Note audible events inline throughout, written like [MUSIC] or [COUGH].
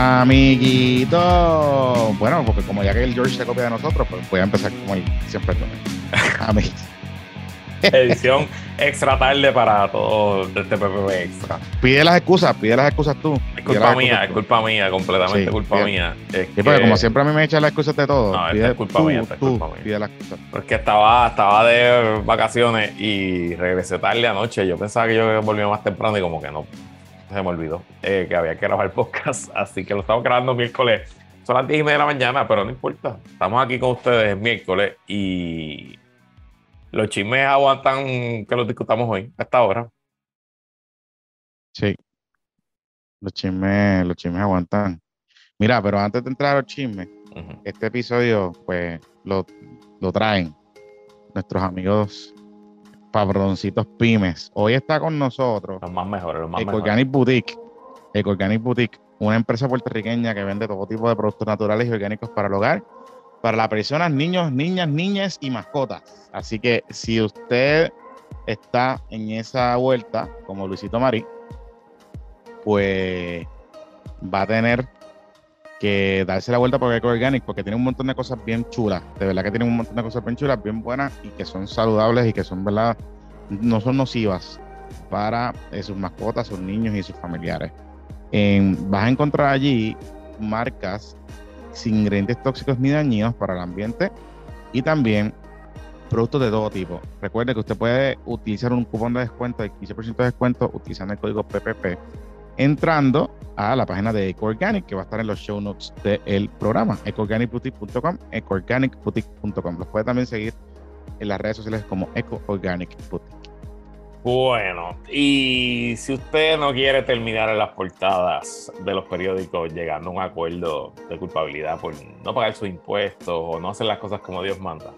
Amiguito. Bueno, porque como ya que el George se copia de nosotros, pues voy a empezar como él siempre. [LAUGHS] Amiguito. Edición extra tarde para todo este PPP extra. Pide las excusas, pide las excusas tú. Es culpa mía, es culpa mía, completamente sí, culpa mía. Es sí, porque como siempre a mí me echan las excusas de todo. No, pide, es culpa mía, es culpa mía. Pide las excusas. Porque estaba, estaba de vacaciones y regresé tarde anoche. Yo pensaba que yo volvía más temprano y como que no, se me olvidó eh, que había que grabar el [LAUGHS] podcast, así que lo estamos grabando miércoles. Son las 10 y media de la mañana, pero no importa. Estamos aquí con ustedes miércoles y los chismes aguantan que los discutamos hoy, a esta hora. Sí. Los chismes, los chismes aguantan. Mira, pero antes de entrar a los chismes, este episodio, pues, lo, lo traen nuestros amigos Pabroncitos Pymes. Hoy está con nosotros. Los más mejores, los más Ecoorganic Boutique. Ecoorganic Boutique, una empresa puertorriqueña que vende todo tipo de productos naturales y orgánicos para el hogar, para las personas, niños, niñas, niñas y mascotas. Así que si usted está en esa vuelta, como Luisito Marí, pues va a tener que darse la vuelta por Eco Organic porque tiene un montón de cosas bien chulas. De verdad que tiene un montón de cosas bien chulas, bien buenas y que son saludables y que son, ¿verdad? No son nocivas para eh, sus mascotas, sus niños y sus familiares. vas a encontrar allí marcas sin ingredientes tóxicos ni dañinos para el ambiente y también productos de todo tipo. Recuerde que usted puede utilizar un cupón de descuento de 15% de descuento utilizando el código PPP entrando a la página de EcoOrganic que va a estar en los show notes del programa, ecoorganicboutique.com, ecoorganicboutique.com. Los puede también seguir en las redes sociales como EcoOrganic Boutique. Bueno, y si usted no quiere terminar en las portadas de los periódicos llegando a un acuerdo de culpabilidad por no pagar sus impuestos o no hacer las cosas como Dios manda,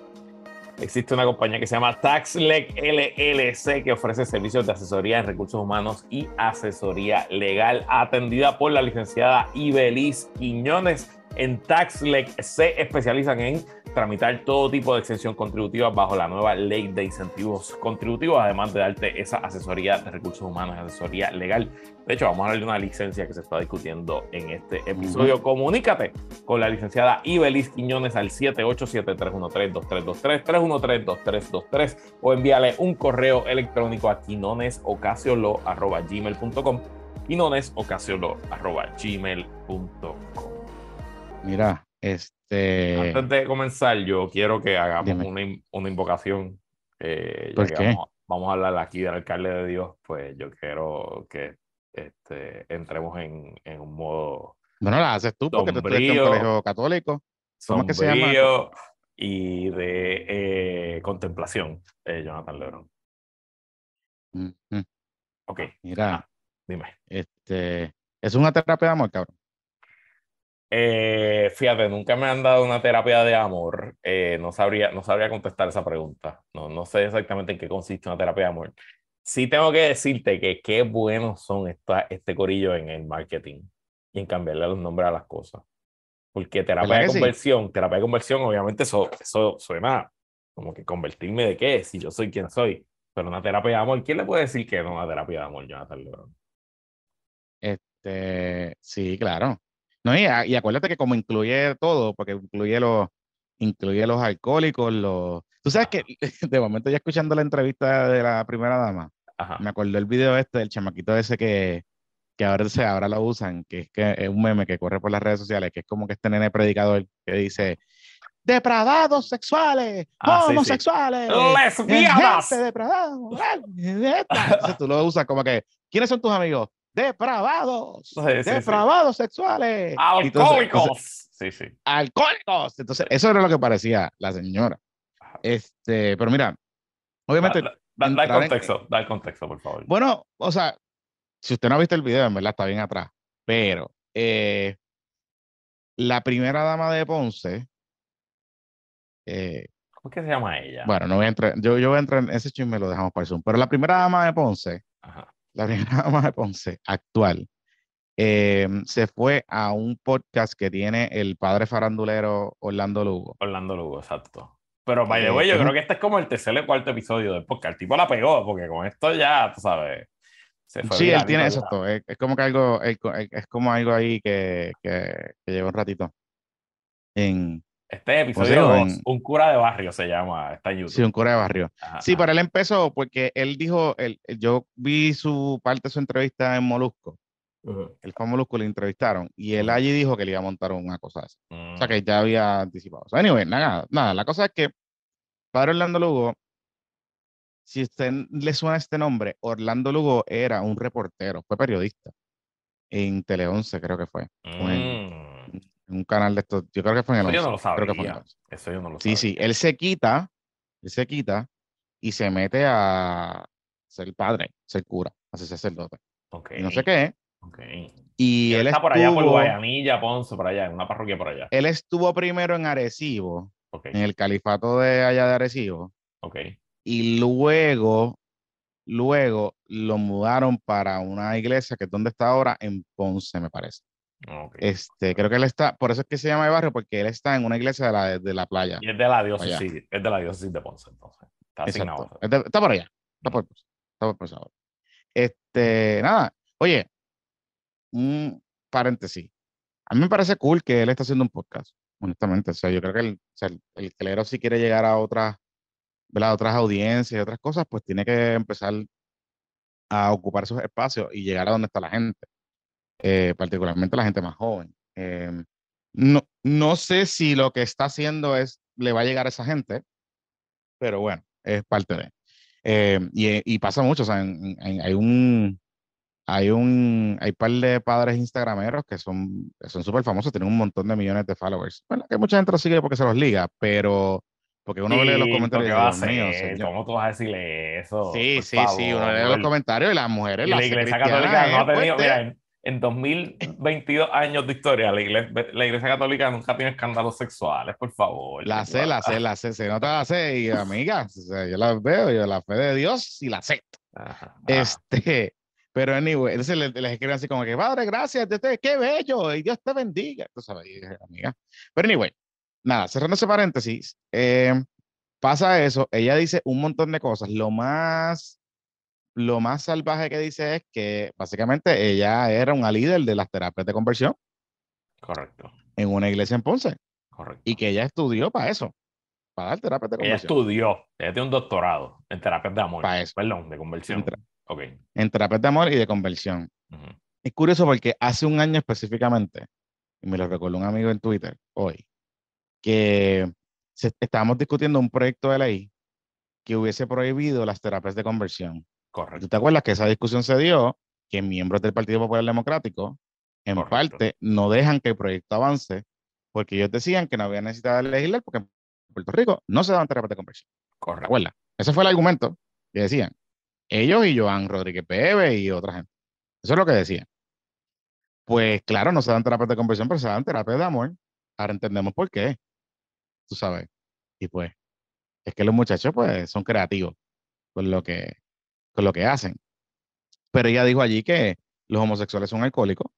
Existe una compañía que se llama TaxLeg LLC que ofrece servicios de asesoría en recursos humanos y asesoría legal atendida por la licenciada Ibelis Quiñones. En TaxLeg se especializan en tramitar todo tipo de exención contributiva bajo la nueva ley de incentivos contributivos, además de darte esa asesoría de recursos humanos, asesoría legal. De hecho, vamos a hablar de una licencia que se está discutiendo en este episodio. Comunícate con la licenciada Ibelis Quiñones al 787-313-2323, 313-2323 o envíale un correo electrónico a quinonesocasiolo.gmail.com quinonesocasiolo.gmail.com Mira, este. Antes de comenzar, yo quiero que hagamos una, invocación. Eh, vamos, a hablar aquí del alcalde de Dios, pues yo quiero que este, entremos en, un modo. Bueno, la haces tú porque tú eres en un colegio católico. ¿Cómo que se llama? Y de eh, contemplación, eh, Jonathan Lebron. Ok. Mira. Ah, dime. Este, es una terapia de amor, cabrón. Eh, fíjate, nunca me han dado una terapia de amor. Eh, no, sabría, no sabría contestar esa pregunta. No, no sé exactamente en qué consiste una terapia de amor. Sí tengo que decirte que qué buenos son esta, este corillo en el marketing y en cambiarle los nombres a las cosas. Porque terapia de conversión, terapia de conversión, obviamente eso, eso suena como que convertirme de qué, si yo soy quien soy. Pero una terapia de amor, ¿quién le puede decir que no una terapia de amor, Jonathan Lebron? Este, sí, claro. No, y, y, acuérdate que como incluye todo, porque incluye los, incluye los alcohólicos, los... Tú sabes que [LAUGHS] de momento ya escuchando la entrevista de la primera dama, me acuerdo el video este del chamaquito ese que, que ahora, se, ahora lo usan, que es, que es un meme que corre por las redes sociales, que es como que este nene predicador que dice, depravados sexuales, ah, homosexuales, lesbianas, depravados. Entonces tú lo usas como que, ¿quiénes son tus amigos? Depravados, depravados sexuales. Alcohólicos. sí, sí. Alcohólicos. Entonces, eso era lo que parecía la señora. Este, pero mira, obviamente. Da, el contexto, da el contexto, por favor. Bueno, o sea, si usted no ha visto el video, en verdad está bien atrás. Pero eh, la primera dama de Ponce. Eh, ¿Cómo es que se llama ella? Bueno, no voy a entrar, yo, yo voy a entrar en ese chisme, lo dejamos para Zoom. Pero la primera dama de Ponce Ajá la primera dama [LAUGHS] de Ponce actual, em, se fue a un podcast que tiene el padre farandulero Orlando Lugo. Orlando Lugo, exacto. Pero, by the way, yo creo que este es como el tercer o cuarto episodio del podcast. El tipo la pegó, porque con esto ya, tú sabes. sí, él tiene eso. Es, es, como que algo, es, como algo ahí que, que, que lleva un ratito. En, este episodio un cura de barrio se llama, está en YouTube. Sí, un cura de barrio. sí, para él empezó porque él dijo, él, yo vi su parte de su entrevista en Molusco. El fue Molusco, le entrevistaron y él allí dijo que le iba a montar una cosa así. O sea, que mm. ya había anticipado. O anyway, nada, nada, la cosa es que Padre Orlando Lugo, si usted le suena este nombre, Orlando Lugo era un reportero, fue periodista en Tele 11, creo que fue. Mm un canal de estos, yo creo que fue en el Eso yo no lo sabía. Eso yo no lo Sí, sí, él se quita, él se quita y se mete a ser padre, ser cura, a ser sacerdote. Okay. Y no sé qué. Okay. Y, él, está por allá por Guayanilla, Ponce, por allá, en una parroquia por allá. Él estuvo primero en Arecibo, en el califato de allá de Arecibo. Okay. Y luego, luego lo mudaron para una iglesia que es donde está ahora, en Ponce, me parece. Este, creo que él está, por eso es que se llama de barrio, porque él está en una iglesia de la, de la playa. Y es de la diócesis, es de la diócesis de Ponce, entonces. Está, está por allá, está por, está por Este, nada, oye, un paréntesis. A mí me parece cool que él está haciendo un podcast, honestamente. O sea, yo creo que el, o sea, el, telero si quiere llegar a otras, a otras audiencias y otras cosas, pues tiene que empezar a ocupar esos espacios y llegar a donde está la gente. Eh, particularmente la gente más joven. Em, no, no sé si lo que está haciendo es, le va a llegar a esa gente, pero bueno, es parte de. Em, y, y, pasa mucho, o sea, hay un, hay un, hay par de padres instagrameros que son son súper famosos, tienen un montón de millones de followers. Bueno, que mucha gente los sigue porque se los liga, pero porque uno lee los comentarios y ¿Cómo tú vas a decirle eso? Sí, sí, sí, uno lee los comentarios y las mujeres, y la iglesia católica no ha tenido, mira, en 2022 años de historia, la iglesia, católica nunca tiene escándalos sexuales, por favor. La sé, la sé, la sé, se nota la sé, y amigas, yo las veo, yo la fe de Dios y la sé. Este, pero anyway, entonces les, les escriben así como que, padre, gracias, de qué bello, y Dios te bendiga. Tú sabes, amiga. Pero anyway, nada, cerrando ese paréntesis, eh, pasa eso, ella dice un montón de cosas. Lo más lo más salvaje que dice es que básicamente ella era una líder de las terapias de conversión. Correcto. En una iglesia en Ponce. Correcto. Y que ella estudió para eso, para dar terapias de conversión. Ella estudió, ella tiene un doctorado en terapias de amor. Para eso. Perdón, de conversión. En, en terapias de amor y de conversión. Es curioso porque hace un año específicamente, y me lo recuerdo un amigo en Twitter hoy, que estábamos discutiendo un proyecto de ley que hubiese prohibido las terapias de conversión. Correcto. ¿Tú te acuerdas que esa discusión se dio? Que miembros del Partido Popular Democrático, en parte, no dejan que el proyecto avance porque ellos decían que no había necesidad de legislar porque en Puerto Rico no se daban terapias de conversión. Correcto. ¿Te acuerdas? Ese fue el argumento que decían. Ellos y Joan Rodríguez Pebe y otra gente. Eso es lo que decían. Pues claro, no se dan terapias de conversión, pero se dan terapias de amor. Ahora entendemos por qué. Tú sabes. Y pues, es que los muchachos pues son creativos con lo que con lo que hacen. Pero ella dijo allí que los homosexuales son alcohólicos.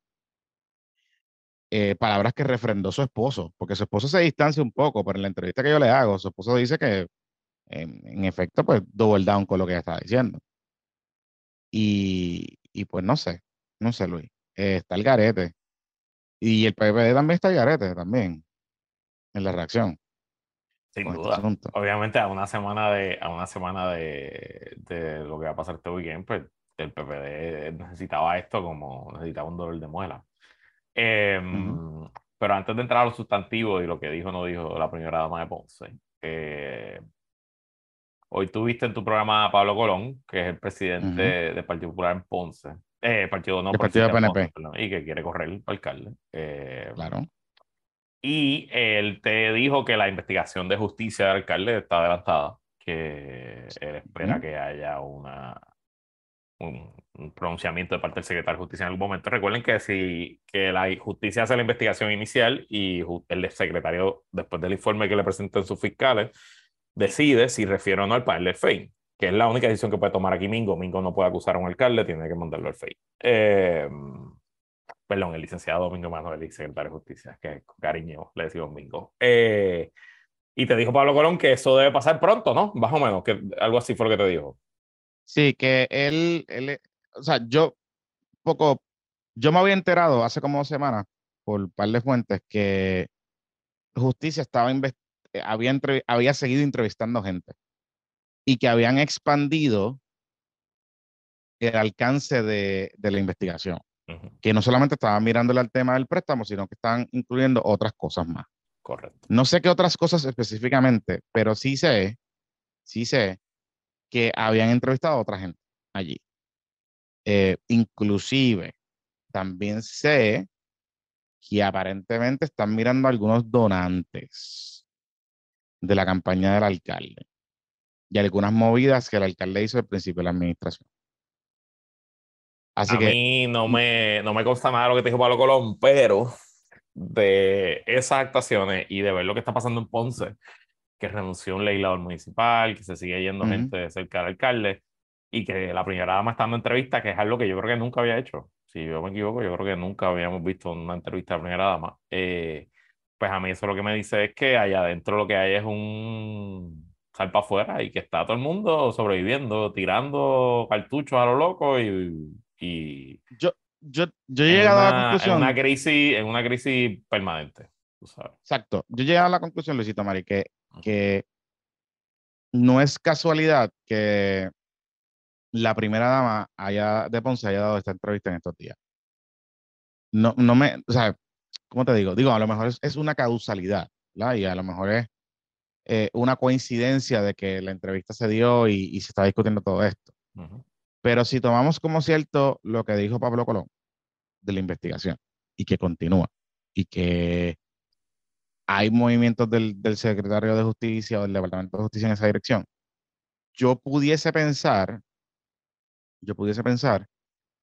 Eh, palabras que refrendó su esposo, porque su esposo se distancia un poco, pero en la entrevista que yo le hago, su esposo dice que en, efecto, pues double down con lo que ella estaba diciendo. Y, y pues no sé, no sé, Luis. Eh, está el garete. Y el PPD también está el garete, también, en la reacción. Sin este duda. Obviamente a una semana de, a una semana de, de, lo que va a pasar este weekend, pues el PPD necesitaba esto como necesitaba un dolor de muela. Em, pero antes de entrar a los sustantivos y lo que dijo o no dijo la primera dama de Ponce, eh, hoy tuviste en tu programa a Pablo Colón, que es el presidente del Partido Popular en Ponce, eh, partido no, el partido de PNP. y que quiere correr el alcalde. Eh, claro. Y él te dijo que la investigación de justicia del alcalde está adelantada, que él espera que haya una, un, pronunciamiento de parte del secretario de justicia en algún momento. Recuerden que si que la justicia hace la investigación inicial y el secretario, después del informe que le presenten sus fiscales, decide si refiere o no al panel del FEI, que es la única decisión que puede tomar aquí Mingo. Mingo no puede acusar a un alcalde, tiene que mandarlo al FEI. Eh, perdón, el licenciado Domingo Manuel y secretario de Justicia, que cariño le decimos Domingo. Eh, y te dijo Pablo Colón que eso debe pasar pronto, ¿no? Más o menos, que algo así fue lo que te dijo. Sí, que él, él o sea, yo poco, yo me había enterado hace como dos semanas por un par de fuentes que Justicia estaba había, había seguido entrevistando gente y que habían expandido el alcance de, de la investigación. Que no solamente estaban mirándole al tema del préstamo, sino que estaban incluyendo otras cosas más. Correcto. No sé qué otras cosas específicamente, pero sí sé, sí sé que habían entrevistado a otra gente allí. Eh, inclusive, también sé que aparentemente están mirando algunos donantes de la campaña del alcalde y algunas movidas que el alcalde hizo al principio de la administración. Así a mí no me, no me consta nada lo que te dijo Pablo Colón, pero de esas actuaciones y de ver lo que está pasando en Ponce, que renunció un legislador municipal, que se sigue yendo gente cerca del alcalde y que la primera dama está dando entrevista, que es algo que yo creo que nunca había hecho. Si yo me equivoco, yo creo que nunca habíamos visto una entrevista de la primera dama. Eh, pues a mí eso lo que me dice es que allá adentro lo que hay es un salpa afuera y que está todo el mundo sobreviviendo, tirando cartuchos a lo loco y y yo, yo, yo he llegado a la conclusión. En una crisis, en una crisis permanente. Exacto. Yo he llegado a la conclusión, Luisito Mari, que, que no es casualidad que la primera dama haya, de Ponce haya dado esta entrevista en estos días. No, no me, o sea, ¿cómo te digo? Digo, a lo mejor es, una causalidad, ¿verdad? Y a lo mejor es eh, una coincidencia de que la entrevista se dio y, se está discutiendo todo esto. Pero si tomamos como cierto lo que dijo Pablo Colón de la investigación y que continúa y que hay movimientos del, secretario de Justicia o del Departamento de Justicia en esa dirección, yo pudiese pensar, yo pudiese pensar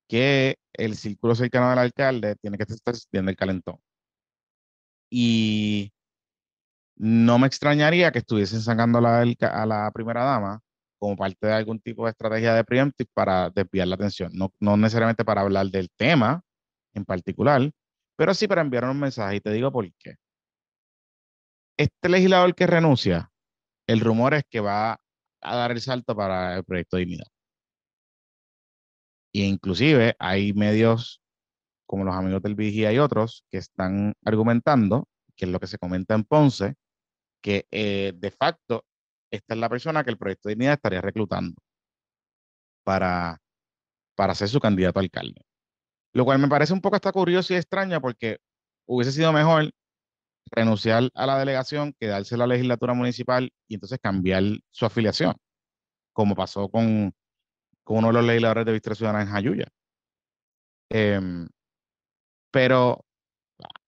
que el círculo cercano del alcalde tiene que estar viendo el calentón. Y no me extrañaría que estuviesen sacando a la primera dama como parte de algún tipo de estrategia de preemptive para desviar la atención. No, no necesariamente para hablar del tema en particular, pero sí para enviar un mensaje. Y te digo por qué. Este legislador que renuncia, el rumor es que va a dar el salto para el proyecto de dignidad. Y inclusive hay medios como los amigos del Vigía y otros que están argumentando, que es lo que se comenta en Ponce, que eh, de facto esta es la persona que el proyecto de dignidad estaría reclutando para, para ser su candidato a alcalde. Lo cual me parece un poco hasta curioso y extraño porque hubiese sido mejor renunciar a la delegación que darse a la legislatura municipal y entonces cambiar su afiliación, como pasó con, con uno de los legisladores de Vista Ciudadana en Jayuya. Em, pero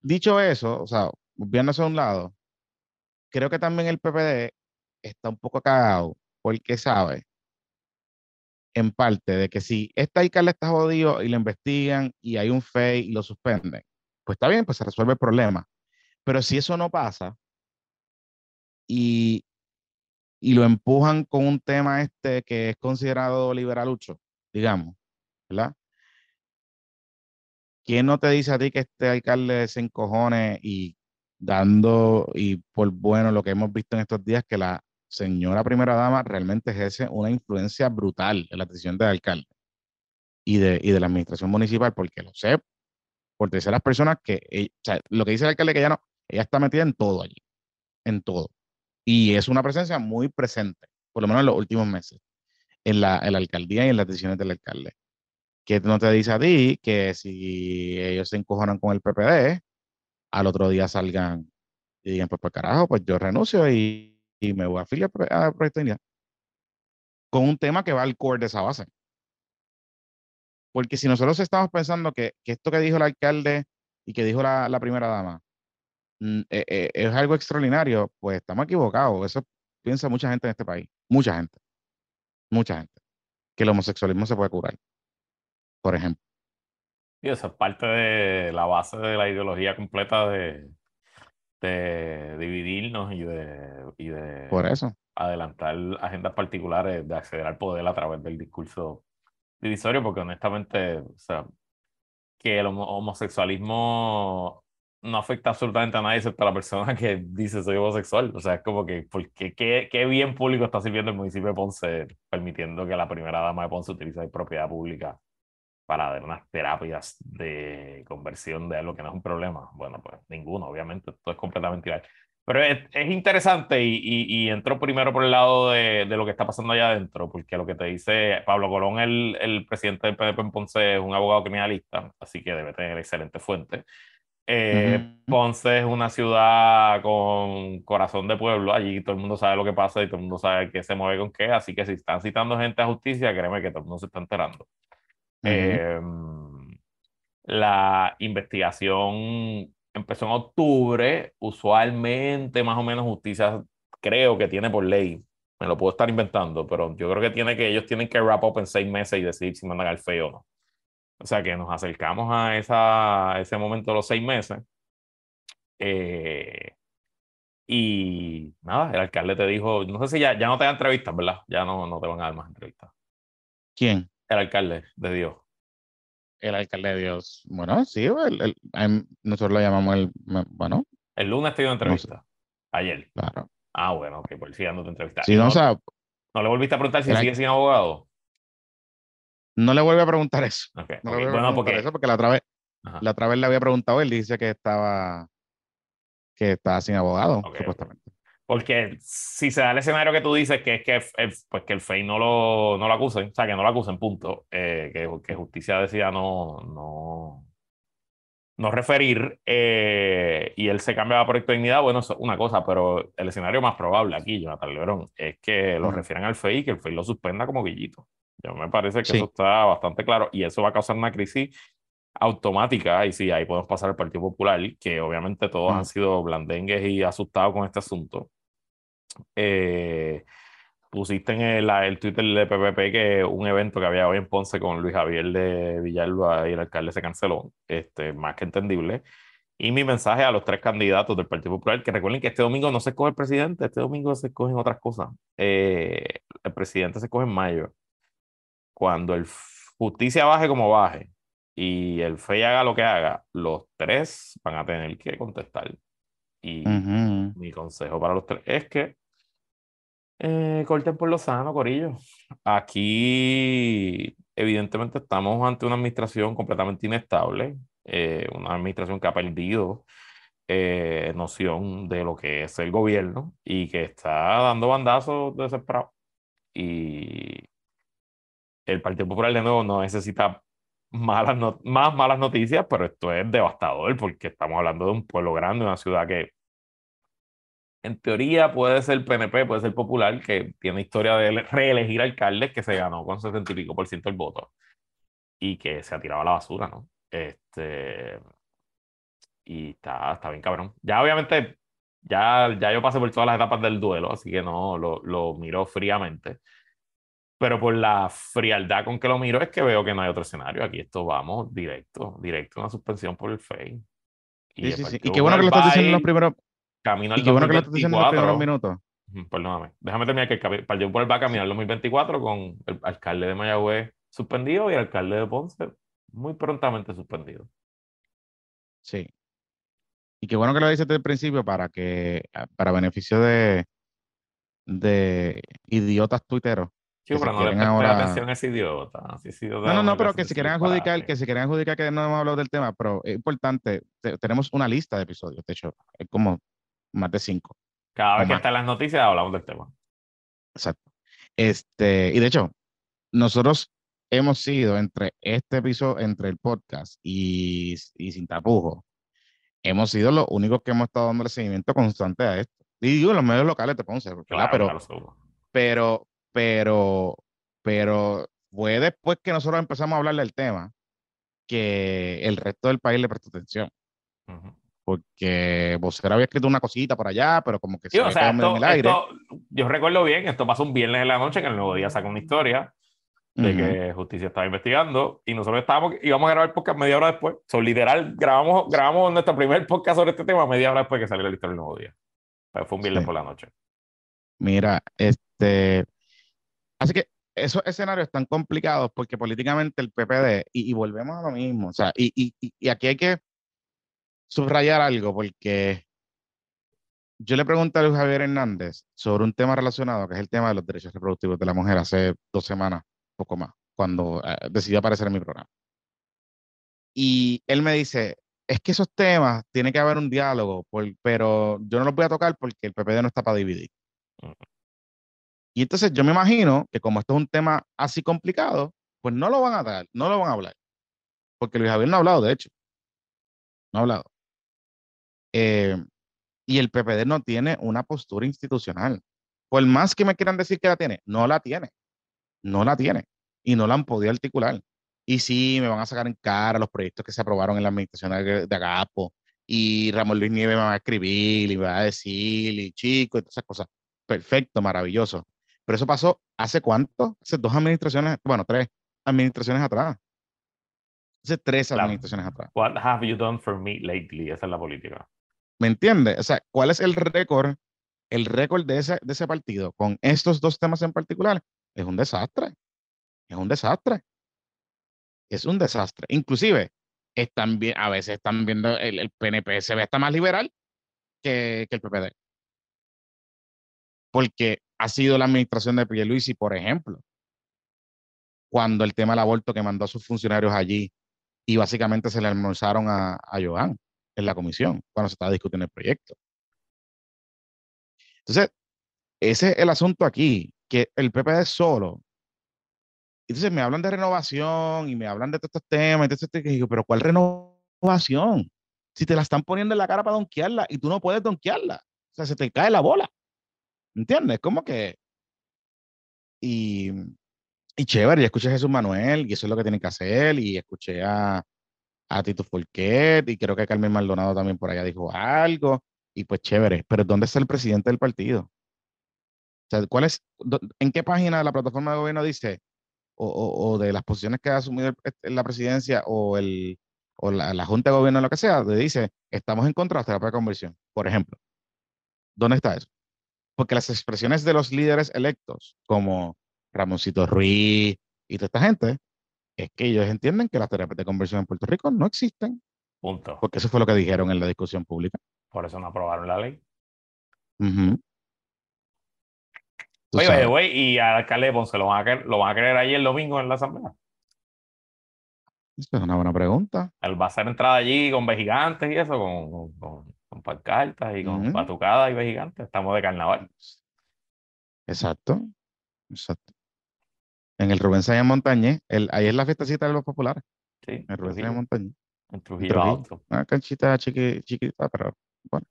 dicho eso, o sea, viéndose a un lado, creo que también el PPD está un poco cagado porque sabe, en parte, de que si este alcalde está jodido y lo investigan y hay un fe y lo suspenden, pues está bien, pues se resuelve el problema. Pero si eso no pasa y, y lo empujan con un tema este que es considerado liberalucho, digamos, ¿verdad? ¿Quién no te dice a ti que este alcalde se encojone y dando y por bueno lo que hemos visto en estos días que la señora primera dama realmente ejerce una influencia brutal en la decisión del alcalde y de, y de la administración municipal, porque lo sé, por terceras personas que, eh, o sea, lo que dice el alcalde que ella no, ella está metida en todo allí, en todo. Y es una presencia muy presente, por lo menos en los últimos meses, en la, en alcaldía y en las decisiones del alcalde. Que no te dice a ti que si ellos se encojonan con el PPD, al otro día salgan y digan, pues, pues carajo, pues yo renuncio y y me voy a afiliar a Proyecto con un tema que va al core de esa base. Porque si nosotros estamos pensando que, esto que dijo el alcalde y que dijo la, primera dama mm, eh, eh, es algo extraordinario, pues estamos equivocados. Eso piensa mucha gente en este país. Mucha gente. Mucha gente. Que el homosexualismo se puede curar. Por ejemplo. Y eso es parte de la base de la ideología completa de, de dividirnos y de, y de Por eso. adelantar agendas particulares, de acceder al poder a través del discurso divisorio, porque honestamente, o sea, que el homosexualismo no afecta absolutamente a nadie excepto a la persona que dice soy homosexual. O sea, es como que, porque, ¿qué, qué bien público está sirviendo el municipio de Ponce permitiendo que la primera dama de Ponce utilice propiedad pública para dar unas terapias de conversión de algo que no es un problema. Bueno, pues ninguno, obviamente, todo es completamente ilegal. Pero es, es interesante y, y, y, entro primero por el lado de, de, lo que está pasando allá adentro, porque lo que te dice Pablo Colón, el, el presidente del PDP en Ponce, es un abogado criminalista, así que debe tener excelente fuente. Eh, uh -huh. Ponce es una ciudad con corazón de pueblo, allí todo el mundo sabe lo que pasa y todo el mundo sabe qué se mueve con qué, así que si están citando gente a justicia, créeme que todo el mundo se está enterando. Uh -huh. eh, la investigación empezó en octubre, usualmente más o menos justicia creo que tiene por ley, me lo puedo estar inventando, pero yo creo que tiene que ellos tienen que wrap up en seis meses y decidir si mandan al feo o no. O sea que nos acercamos a, esa, a ese momento de los seis meses. Eh, y nada, el alcalde te dijo, no sé si ya, ya no te dan entrevistas, ¿verdad? Ya no, no te van a dar más entrevistas. ¿Quién? El alcalde de Dios. El alcalde de Dios. Bueno, sí, el, el, el, nosotros lo llamamos el. Bueno. El lunes te dio entrevista. No sé. Ayer. Claro. Ah, bueno, que por si dándote entrevista. No, no, o sea, ¿No le volviste a preguntar si sigue sin abogado? No le vuelve a preguntar eso. Okay. No okay. le Bueno, porque... eso porque la otra vez, la otra vez le había preguntado, él dice que estaba que estaba sin abogado, okay, supuestamente. Porque si se da el escenario que tú dices, que es que pues que el FEI no lo, no lo acusen, o sea, que no lo acusen, punto, eh, que, que, justicia decida no, no, no referir eh, y él se cambiaba por proyecto de dignidad, bueno, eso es una cosa, pero el escenario más probable aquí, Jonathan Lebrón, es que lo refieran al FEI y que el FEI lo suspenda como guillito. Yo me parece que sí. eso está bastante claro y eso va a causar una crisis automática y sí, ahí podemos pasar al Partido Popular, que obviamente todos uh -huh. han sido blandengues y asustados con este asunto. Eh, pusiste en el, el, Twitter de PPP que un evento que había hoy en Ponce con Luis Javier de Villalba y el alcalde se canceló, este, más que entendible. Y mi mensaje a los tres candidatos del Partido Popular, que recuerden que este domingo no se escoge el presidente, este domingo se escogen otras cosas. Eh, el presidente se escoge en mayo. Cuando el justicia baje como baje y el FEI haga lo que haga, los tres van a tener que contestar. Y uh -huh. mi consejo para los tres es que eh, corten por lo sano, Corillo. Aquí, evidentemente, estamos ante una administración completamente inestable, eh, una administración que ha perdido eh, noción de lo que es el gobierno y que está dando bandazos desesperados. Y el Partido Popular de nuevo no necesita malas no más malas noticias, pero esto es devastador porque estamos hablando de un pueblo grande, una ciudad que en teoría puede ser PNP, puede ser popular, que tiene historia de reelegir alcaldes que se ganó con 60 y pico por ciento del voto y que se ha tirado a la basura, ¿no? Este, y está, está bien cabrón. Ya obviamente, ya, ya yo pasé por todas las etapas del duelo, así que no, lo, lo miro fríamente. Pero por la frialdad con que lo miro es que veo que no hay otro escenario. Aquí esto vamos directo, directo a una suspensión por el FEI. Y, sí, sí, sí. y qué bueno que lo estás diciendo en los primeros Camino al y qué bueno que lo estás diciendo en los primeros minutos. Perdóname. Déjame terminar que el Partido Popular va a caminar el 2024 con el alcalde de Mayagüez suspendido y el alcalde de Ponce muy prontamente suspendido. Sí. Y qué bueno que lo dices desde el principio para que, para beneficio de, de idiotas tuiteros. Sí, pero no le ahora... atención a ese idiota. No, no, no, pero que si quieren adjudicar, que si quieren adjudicar que no hemos hablado del tema, pero es importante, te, tenemos una lista de episodios, de hecho, es como más de cinco. Cada vez que están las noticias hablamos del tema. Exacto. Este, y de hecho, nosotros hemos sido entre este episodio, entre el podcast y, y Sin Tapujo, hemos sido los únicos que hemos estado dando seguimiento constante a esto. Y digo, los medios locales te Ponce, claro, pero, claro, pero, pero, pero fue después que nosotros empezamos a hablar del tema que el resto del país le prestó atención. Uh -huh. Porque Vocero había escrito una cosita por allá, pero como que sí, se o sea, esto, en el aire. Esto, yo recuerdo bien, esto pasó un viernes en la noche, que el nuevo día sacó una historia de uh -huh. que justicia estaba investigando y nosotros estábamos, íbamos a grabar el podcast media hora después. So, literal, grabamos, grabamos nuestro primer podcast sobre este tema media hora después que salió la historia del nuevo día. Pero fue un viernes sí. por la noche. Mira, este. Así que esos escenarios están complicados porque políticamente el PPD, y, y volvemos a lo mismo, o sea, y, y, y, aquí hay que subrayar algo porque yo le pregunté a Luis Javier Hernández sobre un tema relacionado, que es el tema de los derechos reproductivos de la mujer, hace dos semanas, poco más, cuando eh, decidió aparecer en mi programa. Y él me dice, es que esos temas tiene que haber un diálogo, pero yo no los voy a tocar porque el PPD no está para dividir. Y entonces yo me imagino que como esto es un tema así complicado, pues no lo van a dar, no lo van a hablar. Porque Luis Javier no ha hablado, de hecho. No ha hablado. Eh, y el PPD no tiene una postura institucional. Por más que me quieran decir que la tiene, no la tiene. No la tiene. Y no la han podido articular. Y sí, me van a sacar en cara los proyectos que se aprobaron en la administración de, Agapo. Y Ramón Luis Nieves me va a escribir y me va a decir, y chico, y todas esas cosas. Perfecto, maravilloso. Pero eso pasó hace cuánto? Hace dos administraciones, bueno, tres administraciones atrás. Hace tres administraciones atrás. What have you done for me lately? Esa es la política. ¿Me entiendes? O sea, ¿cuál es el récord? El récord de ese, de ese partido con estos dos temas en particular es un desastre. Es un desastre. Es un desastre. Inclusive, están bien, a veces están viendo el, el PNP se ve hasta más liberal que, el PPD. Porque ha sido la administración de Pierluisi, por ejemplo, cuando el tema del aborto que mandó a sus funcionarios allí y básicamente se le almorzaron a, a Joan en la comisión cuando se estaba discutiendo el proyecto. Entonces, ese es el asunto aquí, que el PPD solo. Entonces me hablan de renovación y me hablan de todos estos temas, y todo digo, pero ¿cuál renovación? Si te la están poniendo en la cara para donkearla y tú no puedes donkearla. O sea, se te cae la bola. ¿Entiendes? Como que... Y, y chévere, y escuché a Jesús Manuel, y eso es lo que tienen que hacer, y escuché a, a Tito y creo que Carmen Maldonado también por allá dijo algo, y pues chévere, pero ¿dónde está el presidente del partido? O sea, ¿cuál es, ¿en qué página de la plataforma de gobierno dice, o, o, de las posiciones que ha asumido la presidencia o, el, o la, la, Junta de Gobierno, lo que sea, le dice, estamos en contra de la de conversión, por ejemplo? ¿Dónde está eso? Porque las expresiones de los líderes electos, como Ramoncito Ruiz y toda esta gente, es que ellos entienden que las terapias de conversión en Puerto Rico no existen. Punto. Porque eso fue lo que dijeron en la discusión pública. Por eso no aprobaron la ley. Uh Oye, güey, y al alcalde Ponce lo van, a querer, lo van a querer ahí el domingo en la asamblea. Esa es una buena pregunta. Él va a hacer entrada allí con gigantes y eso, con, con, con pancartas y con batucadas y gigantes. Estamos de carnaval. Exacto. Exacto. En el Rubén Sáenz Montañé, el, ahí es la fiestecita de los populares. Sí. El Rubén Sáenz Montañé. En Trujillo, Alto. Una canchita chiqui, chiquita, pero bueno.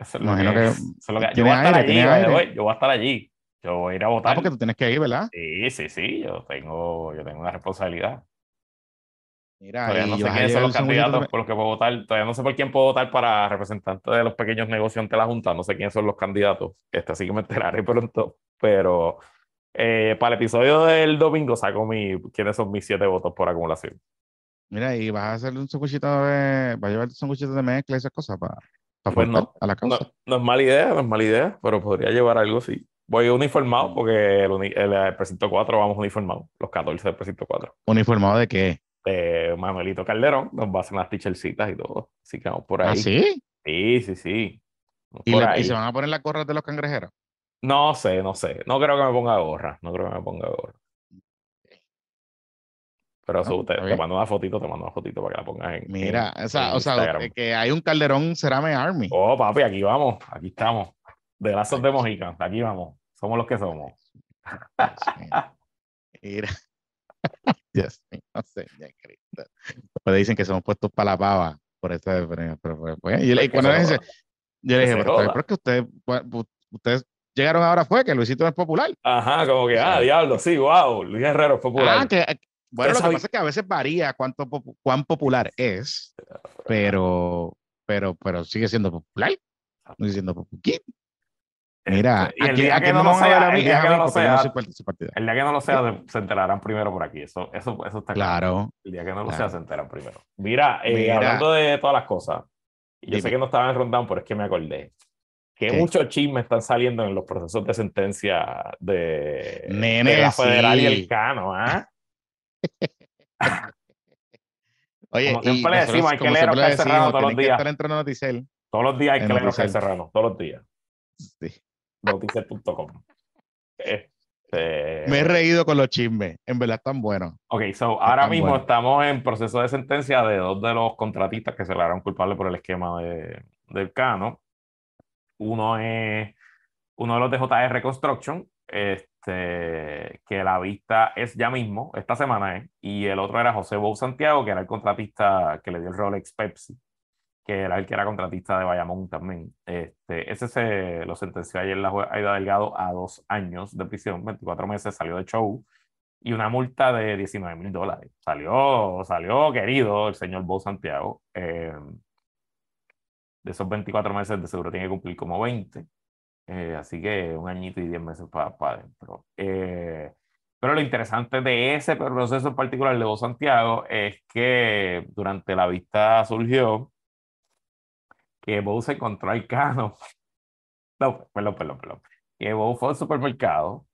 Eso es lo que, que, es. lo que yo voy a estar allí, voy, yo voy a estar allí. Yo voy a ir a votar. Ah, porque tú tienes que ir, ¿verdad? Sí, sí, sí. Yo tengo, yo tengo una responsabilidad. Mira, todavía no sé quiénes son los candidatos por los que puedo votar. Todavía no sé por quién puedo votar para representante de los pequeños negocios ante la Junta. No sé quiénes son los candidatos. Este, así que me enteraré pronto. Pero eh, para el episodio del domingo saco mi, quiénes son mis siete votos por acumulación. Mira, y vas a hacer un sanguchito de, vas a llevar un sanguchito de mezcla y esas cosas para, para pues no, a la causa. No, no, es mala idea, no es mala idea, pero podría llevar algo así. Voy uniformado porque el, el, el, precinto 4 vamos uniformados, los 14 del precinto 4. ¿Uniformado de qué? De Manuelito Calderón, nos va a hacer las tichelcitas y todo. Así que vamos por ahí. ¿Ah, sí? Sí, sí, sí. ¿Y, la, ¿Y, se van a poner las gorras de los cangrejeros? No sé, no sé. No creo que me ponga gorra. No creo que me ponga gorra. Pero eso, no, te, te, mando una fotito, te mando una fotito para que la pongas en. Mira, en, o sea, en o sea que hay un Calderón Cerame Army. Oh, papi, aquí vamos, aquí estamos. De lazos de Mojica, aquí vamos. Somos los que somos. Mira. [LAUGHS] Dios mío, no sé, ya Cristo. Después dicen que somos puestos para la pava por esta diferencia. Pero, pues, pues, y, cuando le dije, yo le dije, pero, pero es que ustedes, ustedes llegaron ahora fue que Luisito es popular. Ajá, como que, ah, diablo, sí, wow, Luis Herrero es popular. Ah, que, bueno, lo que pasa es que a veces varía cuánto, cuán popular es, pero, pero, pero sigue siendo popular. Sigue siendo popular. Mira, y el día que no lo sea, el día que no lo sea, el día que no lo sea, se enterarán primero por aquí. Eso, eso, eso está claro. claro. El día que no lo sea, se enteran primero. Mira, eh, Mira, hablando de todas las cosas, yo dime. sé que no estaba en rundown, pero es que me acordé que ¿Qué? muchos chismes están saliendo en los procesos de sentencia de, Nene, de la federal sí. y el cano, ¿ah? [LAUGHS] Oye, como siempre le decimos, hay que leer Oscar Serrano todos los días. Todos los días hay que leer Oscar Serrano, todos los días. Sí. Noticias.com. Este, Me he reído con los chismes, en verdad están buenos. Ok, so ahora mismo buenos. estamos en proceso de sentencia de dos de los contratistas que se declararon culpables por el esquema de, del Cano. Uno es uno de los de JR Construction, este, que la vista es ya mismo, esta semana es, y el otro era José Bou Santiago, que era el contratista que le dio el Rolex Pepsi, que era el que era contratista de Bayamón también. Este, ese se lo sentenció ayer la juez Aida Delgado a dos años de prisión, 24 meses, salió de show, y una multa de 19 mil dólares. Salió, salió querido el señor Bo Santiago. eh, de esos 24 meses de seguro tiene que cumplir como 20. eh, así que un añito y 10 meses para adentro. Eh, pero lo interesante de ese proceso en particular de Bo Santiago es que durante la vista surgió que Bo se encontró al cano. [LAUGHS] No, perdón, perdón, perdón. Que Bo fue al supermercado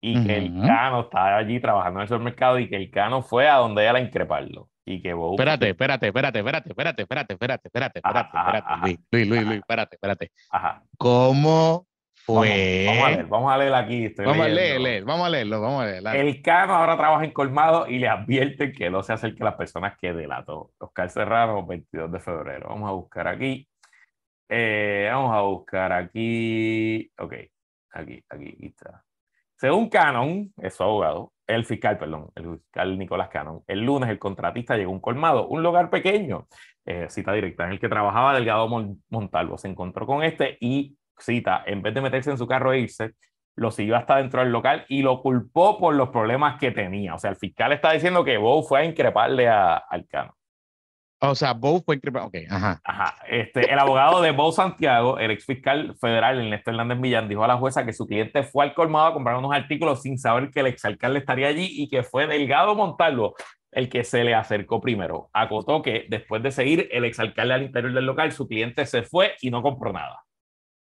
y que el. Cano estaba allí trabajando en el supermercado y que el Cano fue a donde ella a increparlo. Y que. Espérate, espérate, espérate, espérate, espérate, espérate, espérate, espérate, espérate, espérate. Luis, Luis, Luis, espérate, espérate. Ajá. ¿Cómo fue? vamos a leer, vamos a leer aquí. estoy Vamos a leer, leer, vamos a leerlo, vamos a leer. El Cano ahora trabaja en colmado y le advierten que no se acerque a las personas que delató. Oscar Serrano, 22 de febrero. Vamos a buscar aquí. Eh, vamos a buscar aquí. Ok, aquí, aquí, aquí está. Según Canon, es su abogado, el fiscal, perdón, el fiscal Nicolás Canon, el lunes el contratista llegó a un colmado, un lugar pequeño, eh, cita directa, en el que trabajaba Delgado Mon- Montalvo. Se encontró con este y, cita, en vez de meterse en su carro e irse, lo siguió hasta dentro del local y lo culpó por los problemas que tenía. O sea, el fiscal está diciendo que Bow fue a increparle a- al. O sea, Bo fue increíble. Ok, ajá. Ajá. Este, el abogado de Bow Santiago, el ex fiscal federal Ernesto Hernández Millán, dijo a la jueza que su cliente fue al colmado a comprar unos artículos sin saber que el exalcalde estaría allí y que fue Delgado Montalvo el que se le acercó primero. Acotó que después de seguir el exalcalde al interior del local, su cliente se fue y no compró nada.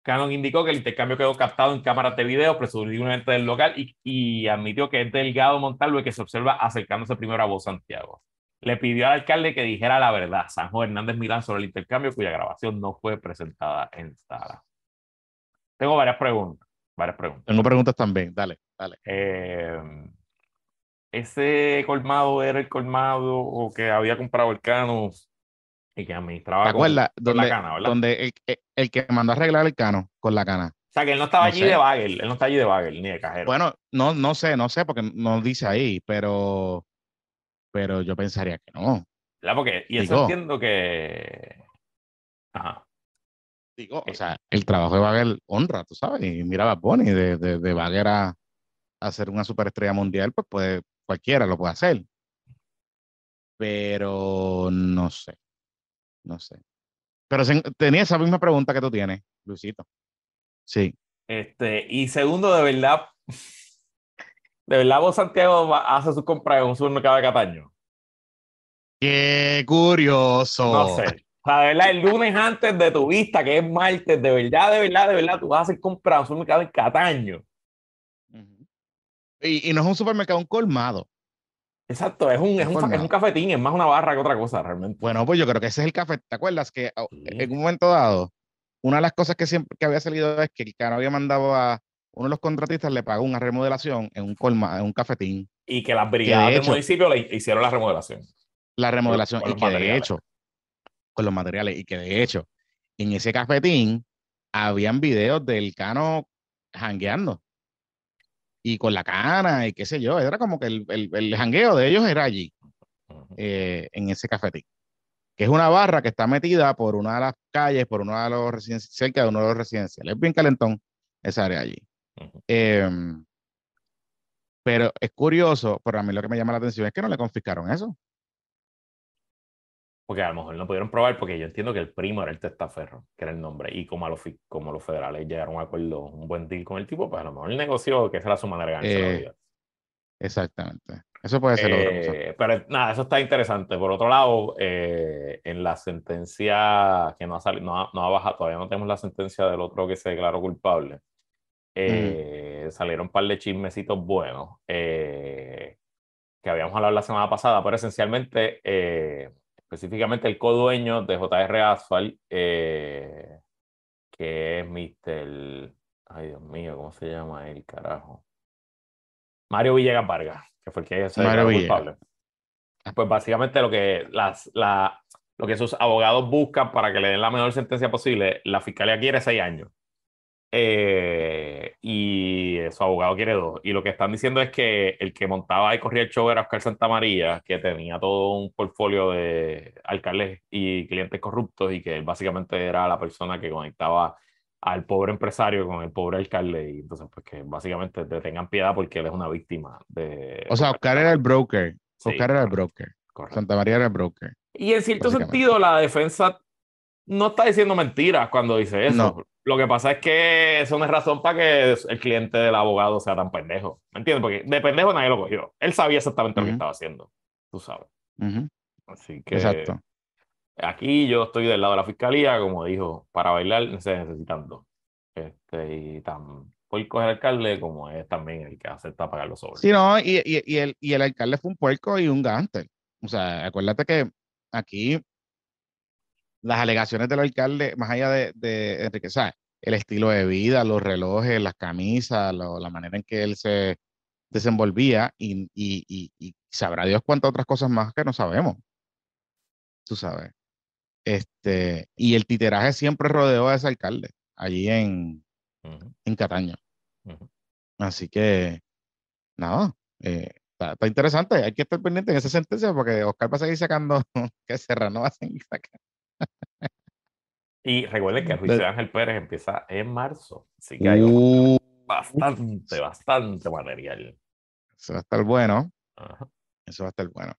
Canon indicó que el intercambio quedó captado en cámaras de video, presumiblemente del local, y, y admitió que es Delgado Montalvo el que se observa acercándose primero a Bow Santiago le pidió al alcalde que dijera la verdad, Sanjo Hernández Milán, sobre el intercambio cuya grabación no fue presentada en sala. Tengo varias preguntas, varias preguntas. Tengo preguntas también. Dale, dale. Eh, ¿Ese colmado era el colmado o que había comprado el cano y que administraba ¿Te con- acuerdas? con Donde, la cana, ¿verdad? donde el, el- el que mandó a arreglar el cano con la cana. O sea, que él no estaba No allí sé. de bagel, él no está allí de bagel ni de cajero. Bueno, no, no sé, no sé, porque no dice ahí, pero, pero yo pensaría que no. ¿Verdad? Porque, y eso digo. entiendo que... Ajá. Digo, Eh. o sea, el trabajo de Bagger honra, tú sabes, y mira Bad Bunny, de, de, de Bagger a, a ser una superestrella mundial, pues puede, cualquiera lo puede hacer. Pero no sé, no sé. Pero se- tenía esa misma pregunta que tú tienes, Luisito. Sí. Este, y segundo, de verdad, de verdad vos Santiago hace sus compras en un supermercado de Cataño. Qué curioso. No sé. O sea, de verdad, el lunes antes de tu vista, que es martes, de verdad, de verdad, de verdad, tú vas a hacer compras en un supermercado en Cataño. Y, y no es un supermercado, un colmado. Exacto, es un, es, un, es un cafetín, es más una barra que otra cosa, realmente. Bueno, pues yo creo que ese es el café. ¿Te acuerdas que oh, Sí. en un momento dado, una de las cosas que siempre que había salido es que el Cano había mandado a uno de los contratistas, le pagó una remodelación en un colma, en un cafetín, Y que las brigadas del municipio le hicieron la remodelación. la remodelación, con y que de hecho, con los materiales, y que de hecho, en ese cafetín habían videos del Cano jangueando. Y con la cana y qué sé yo, era como que el, el, el jangueo de ellos era allí. Eh, en ese cafetín, que es una barra que está metida por una de las calles, por uno de los residenciales, cerca de uno de los residenciales. Es bien calentón esa área allí. Em, pero es curioso, pero a mí lo que me llama la atención es que no le confiscaron eso. Porque a lo mejor no pudieron probar, porque yo entiendo que el primo era el testaferro, que era el nombre. Y como, a los, como los federales llegaron a un acuerdo, un buen deal con el tipo, pues a lo mejor el negocio, que esa era su manera de ganarse la Eh, vida. Exactamente. Eso puede ser. Eh, pero nada, eso está interesante. Por otro lado, eh, en la sentencia que no ha salido, no ha, no ha bajado, todavía no tenemos la sentencia del otro que se declaró culpable. Eh, Salieron un par de chismecitos buenos eh, que habíamos hablado la semana pasada, pero esencialmente, eh, específicamente el codueño de JR Asphalt, que es Mr. Ay, Dios mío, ¿cómo se llama él, carajo? Mario Villegas Vargas, que fue el que se Mario culpable. Pues básicamente lo que, las, la, lo que sus abogados buscan para que le den la mejor sentencia posible, la fiscalía quiere seis años. Eh, y su abogado quiere dos. Y lo que están diciendo es que el que montaba y corría el show era Oscar Santamaría, que tenía todo un portfolio de alcaldes y clientes corruptos y que él básicamente era la persona que conectaba al pobre empresario con el pobre alcalde. Y entonces, pues que básicamente te tengan piedad porque él es una víctima de. O sea, Oscar era el broker. Sí, Oscar era el broker. correcto. Santa María era el broker. Y en cierto sentido, la defensa no está diciendo mentiras cuando dice eso. No. Lo que pasa es que eso no es razón para que el cliente del abogado sea tan pendejo. ¿Me entiendes? Porque de pendejo nadie lo cogió. Él sabía exactamente lo que estaba haciendo. Tú sabes. Ujú, Así que Exacto. aquí yo estoy del lado de la fiscalía, como dijo, para bailar se necesitan dos. Este, y tan puerco es el alcalde como es también el que acepta pagar los sobres. Sí, no, y, y, y el, y el alcalde fue un puerco y un gánster. O sea, acuérdate que aquí las alegaciones del alcalde, más allá de, de Enrique. El estilo de vida, los relojes, las camisas, lo- la manera en que él se desenvolvía y, y, y, y sabrá Dios cuántas otras cosas más que no sabemos. Tú sabes. Este, y el titeraje siempre rodeó a ese alcalde allí en, en Cataño. Así que, nada, eh, está, está interesante. Hay que estar pendiente en esa sentencia porque Oscar va a seguir sacando [LAUGHS] que Serrano va a seguir sacando. Y recuerden que el juicio de Ángel Pérez empieza en marzo. Así que hay Uh, bastante, bastante material. eso va a estar bueno. Ajá. Eso va a estar bueno.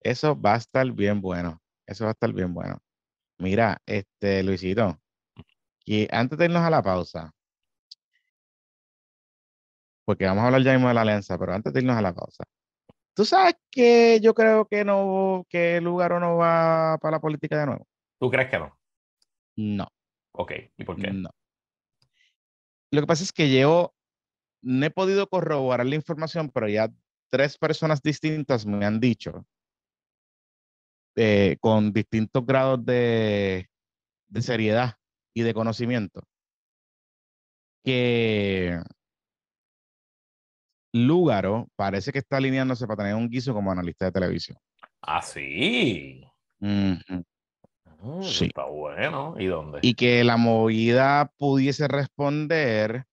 Eso va a estar bien bueno. Eso va a estar bien bueno. Mira, este, Luisito, y antes de irnos a la pausa, porque vamos a hablar ya mismo de la alianza, pero antes de irnos a la pausa, tú sabes que yo creo que no, que Lugaro no va para la política de nuevo. ¿Tú crees que no? No. Ok, ¿y por qué? No. Lo que pasa es que llevo, no he podido corroborar la información, pero ya tres personas distintas me han dicho, eh, con distintos grados de, de seriedad y de conocimiento, que Lúgaro parece que está alineándose para tener un guiso como analista de televisión. Ah, sí. Ujú. Mm, Sí. Está bueno. ¿Y dónde? y que la movida pudiese responder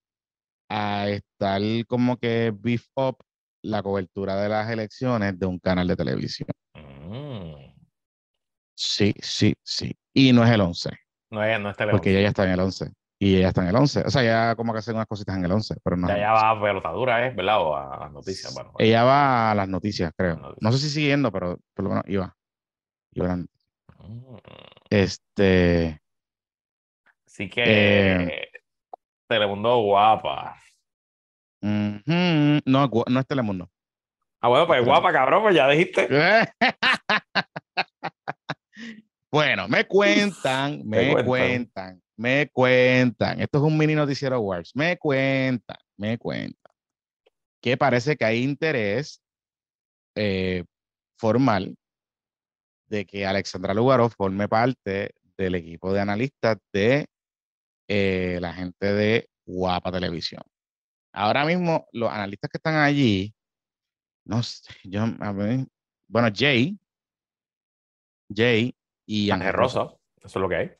a estar como que beef up la cobertura de las elecciones de un canal de televisión. Mm. Sí, sí, sí. Y no es el 11, No es, no es Teleonce. porque ella ya está en el 11. Y ella está en el 11. O sea, ya como que hace unas cositas en el 11, pero no. Ya, el ya 11. va a pelotadura, ¿eh? ¿Verdad? O a las noticias. Bueno, bueno. Ella va a las noticias, creo. noticias. No sé si siguiendo, pero por lo menos iba. Iba. Mm. Este, Así que Eh, Telemundo guapa. no, no es Telemundo. Ah, bueno, pues guapa, cabrón, pues ya dijiste. [LAUGHS] Bueno, me cuentan, [LAUGHS] me cuentan? cuentan, me cuentan. Esto es un mini noticiero awards. Me cuentan, me cuentan. Que parece que hay interés eh, formal de que Alexandra Lugaro forme parte del equipo de analistas de eh, la gente de Guapa Televisión. Ahora mismo, los analistas que están allí, no sé, yo, a mí, bueno, Jay, Jay y Ángel Ángel Rosa. Rosa. Eso es lo que hay.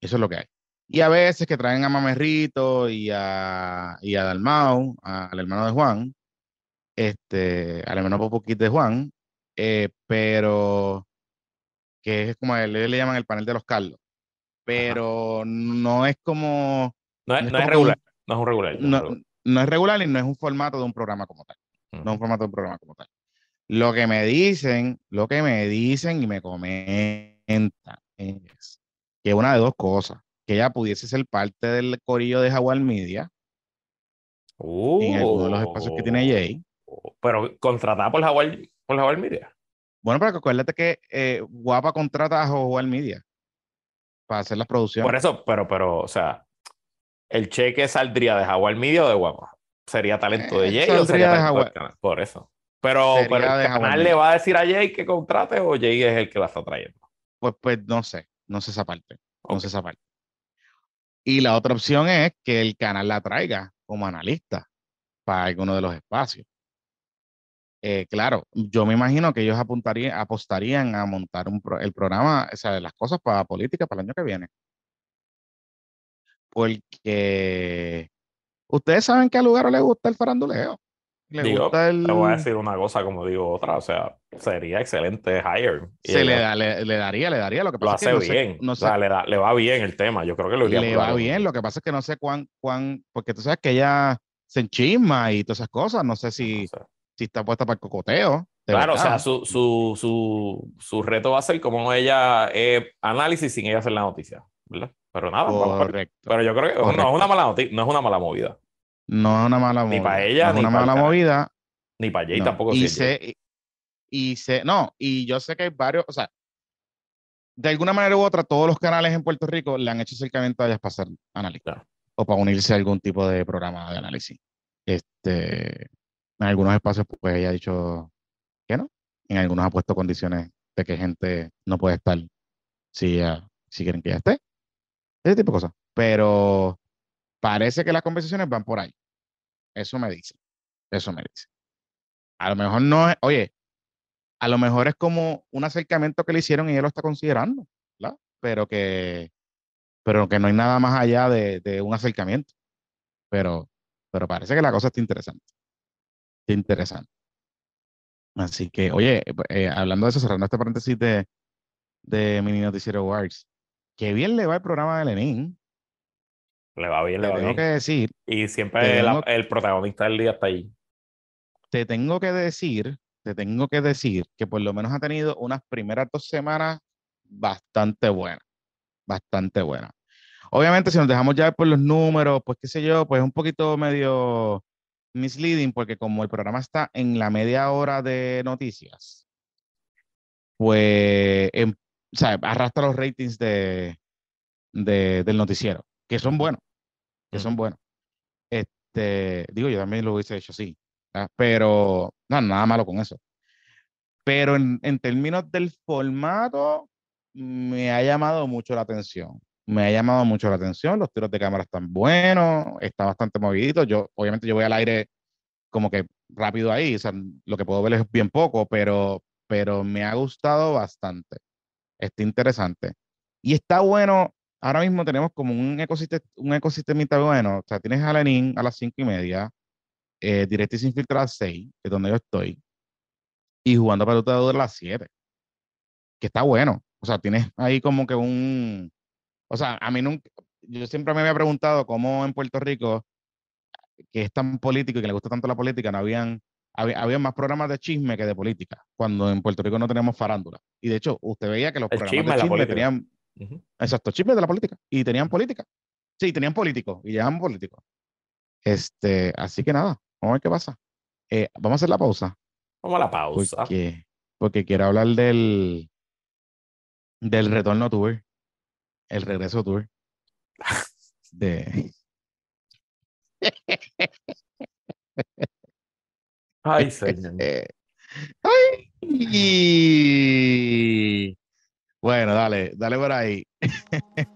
Eso es lo que hay. Y a veces que traen a Mamerrito y a, y a Dalmau, a- al hermano de Juan, este, al hermano Popoquit de Juan, eh, pero que es como ellos le llaman el panel de los Carlos. Pero no es como, No es, No es no es como regular. No es un regular. no es regular. no es regular y no es un formato de un programa como tal. No es un formato de un programa como tal. Lo que me dicen, lo que me dicen y me comentan es que una de dos cosas, que ella pudiese ser parte del corillo de Jaguar Media en alguno de los espacios que tiene Jay. Oh, Pero contratada por Jaguar, por Jaguar Media. Bueno, pero que acuérdate que eh, Guapa contrata a Jaguar Media para hacer las producciones. Por eso, pero, pero, o sea, el cheque saldría de Jaguar Media o de Guapa. ¿Sería talento de Eh, Jay o saldría sería de talento canal? Por eso. Pero, pero el canal le va a decir a Jay que contrate o Jay es el que la está trayendo. Pues, pues no sé, no sé esa parte, no sé esa parte. Y la otra opción es que el canal la traiga como analista para alguno de los espacios. Eh, claro, yo me imagino que ellos apuntarían, apostarían a montar un el programa, o sea, las cosas para política para el año que viene. Porque ustedes saben que a Lugaro le gusta el faranduleo. Le gusta el... Te voy a decir una cosa como digo otra, o sea, sería excelente hire. Se le, da, le, daría, le daría. Lo que pasa lo hace bien, o sea, le, le, va bien el tema. Yo creo que lo iría Le va bien, lo que pasa es que no sé cuán, cuán, porque tú sabes que ella se enchisma y todas esas cosas. No sé si, si está puesta para el cocoteo. Claro, o sea, su, su, su, su, reto va a ser como ella eh, análisis sin ella hacer la noticia, ¿verdad? Pero nada, Correcto. pero yo creo que no es una mala noticia, no es una mala movida. No es una mala movida. Ni para ella, no es una mala movida. Ni para Jay tampoco. Y sé, y, sé, no, y yo sé que hay varios, o sea, de alguna manera u otra, todos los canales en Puerto Rico le han hecho acercamiento a ellas para hacer análisis. O para unirse a algún tipo de programa de análisis. Este, en algunos espacios, pues ella ha dicho que no. En algunos ha puesto condiciones de que gente no puede estar si, si quieren que ella esté. Ese tipo de cosas. Pero parece que las conversaciones van por ahí. Eso me dice. Eso me dice. A lo mejor no es, oye, a lo mejor es como un acercamiento que le hicieron y él lo está considerando. Pero que, pero que no hay nada más allá de, un acercamiento. Pero, pero parece que la cosa está interesante. Está interesante. Así que, oye, eh, hablando de eso, cerrando este paréntesis de, de Mini Noticiero Awards, qué bien le va el programa de Lenin. Le va bien, le va tengo bien. que decir. Y siempre el protagonista del día está ahí. Te tengo que decir, te tengo que decir que por lo menos ha tenido unas primeras dos semanas bastante buenas. Bastante buenas. Obviamente, si nos dejamos ya por los números, pues qué sé yo, pues es un poquito medio misleading, porque como el programa está en la media hora de noticias, pues em, o sea, arrastra los ratings de, de, del noticiero, que son buenos, que son buenos. Este, digo, yo también lo hubiese hecho así, pero no, nada malo con eso. Pero en, en términos del formato, me ha llamado mucho la atención. Me ha llamado mucho la atención. Los tiros de cámara están buenos, está bastante movidito. Yo, obviamente, yo voy al aire como que rápido ahí. O sea, lo que puedo ver es bien poco, pero, pero me ha gustado bastante. Está interesante. Y está bueno ahora mismo tenemos como un ecosistema, un ecosistemita bueno. O sea, tienes a Lenin a las cinco y media, eh, Directo y Sin Filtro a las seis, que es donde yo estoy, y jugando para a las siete, que está bueno. O sea, tienes ahí como que un. O sea, a mí nunca. Yo siempre me había preguntado cómo en Puerto Rico, que es tan político y que le gusta tanto la política, no habían. Había, más programas de chisme que de política, cuando en Puerto Rico no tenemos farándula. Y de hecho, usted veía que los programas de chisme tenían Exacto, chismes de la política. Y tenían política. Sí, tenían políticos y llevaban políticos. Este, así que nada, vamos a ver qué pasa. Eh, vamos a hacer la pausa. Vamos a la pausa. Porque, porque quiero hablar del, del retorno tour, el regreso tour. De. Ay, [LAUGHS] señor. Ay. Bueno, dale, dale por ahí.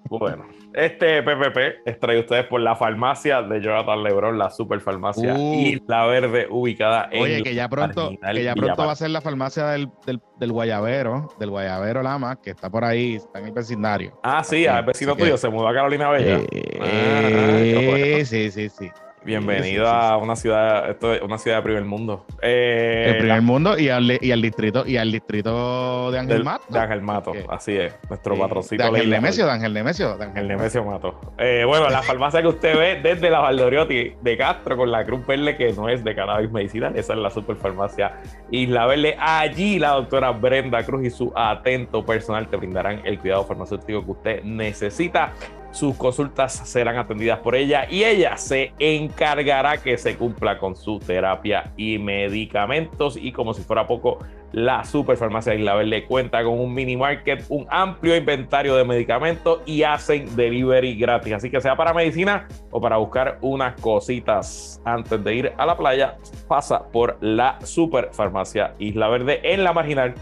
bueno, este PPP es traído ustedes por la farmacia de Jonathan Lebron, la super farmacia uh. Isla Verde, ubicada en. Oye, que ya pronto, que ya pronto va a ser la farmacia del, del, Guayabero, del Guayabero Lama, que está por ahí, está en el vecindario. Ah, sí, el vecino tuyo se mudó a Carolina Bella. Eh, ah, sí, sí, sí. Bienvenido a una ciudad, esto es una ciudad de primer mundo. Eh, el primer mundo y al, y al distrito y al distrito de Ángel Mato. De Ángel Mato, así es, nuestro patrocinio. De Ángel Nemesio, de Ángel Nemesio. De Ángel Nemesio Mato. Eh, bueno, la farmacia que usted ve desde la Valdoriotti de Castro con la Cruz Verde que no es de cannabis medicinal, esa es la superfarmacia Isla Verde. Allí la doctora Brenda Cruz y su atento personal te brindarán el cuidado farmacéutico que usted necesita sus consultas serán atendidas por ella y ella se encargará que se cumpla con su terapia y medicamentos. Y como si fuera poco, la Superfarmacia Isla Verde cuenta con un mini market, un amplio inventario de medicamentos y hacen delivery gratis. Así que sea para medicina o para buscar unas cositas antes de ir a la playa, pasa por la Superfarmacia Isla Verde en la marginal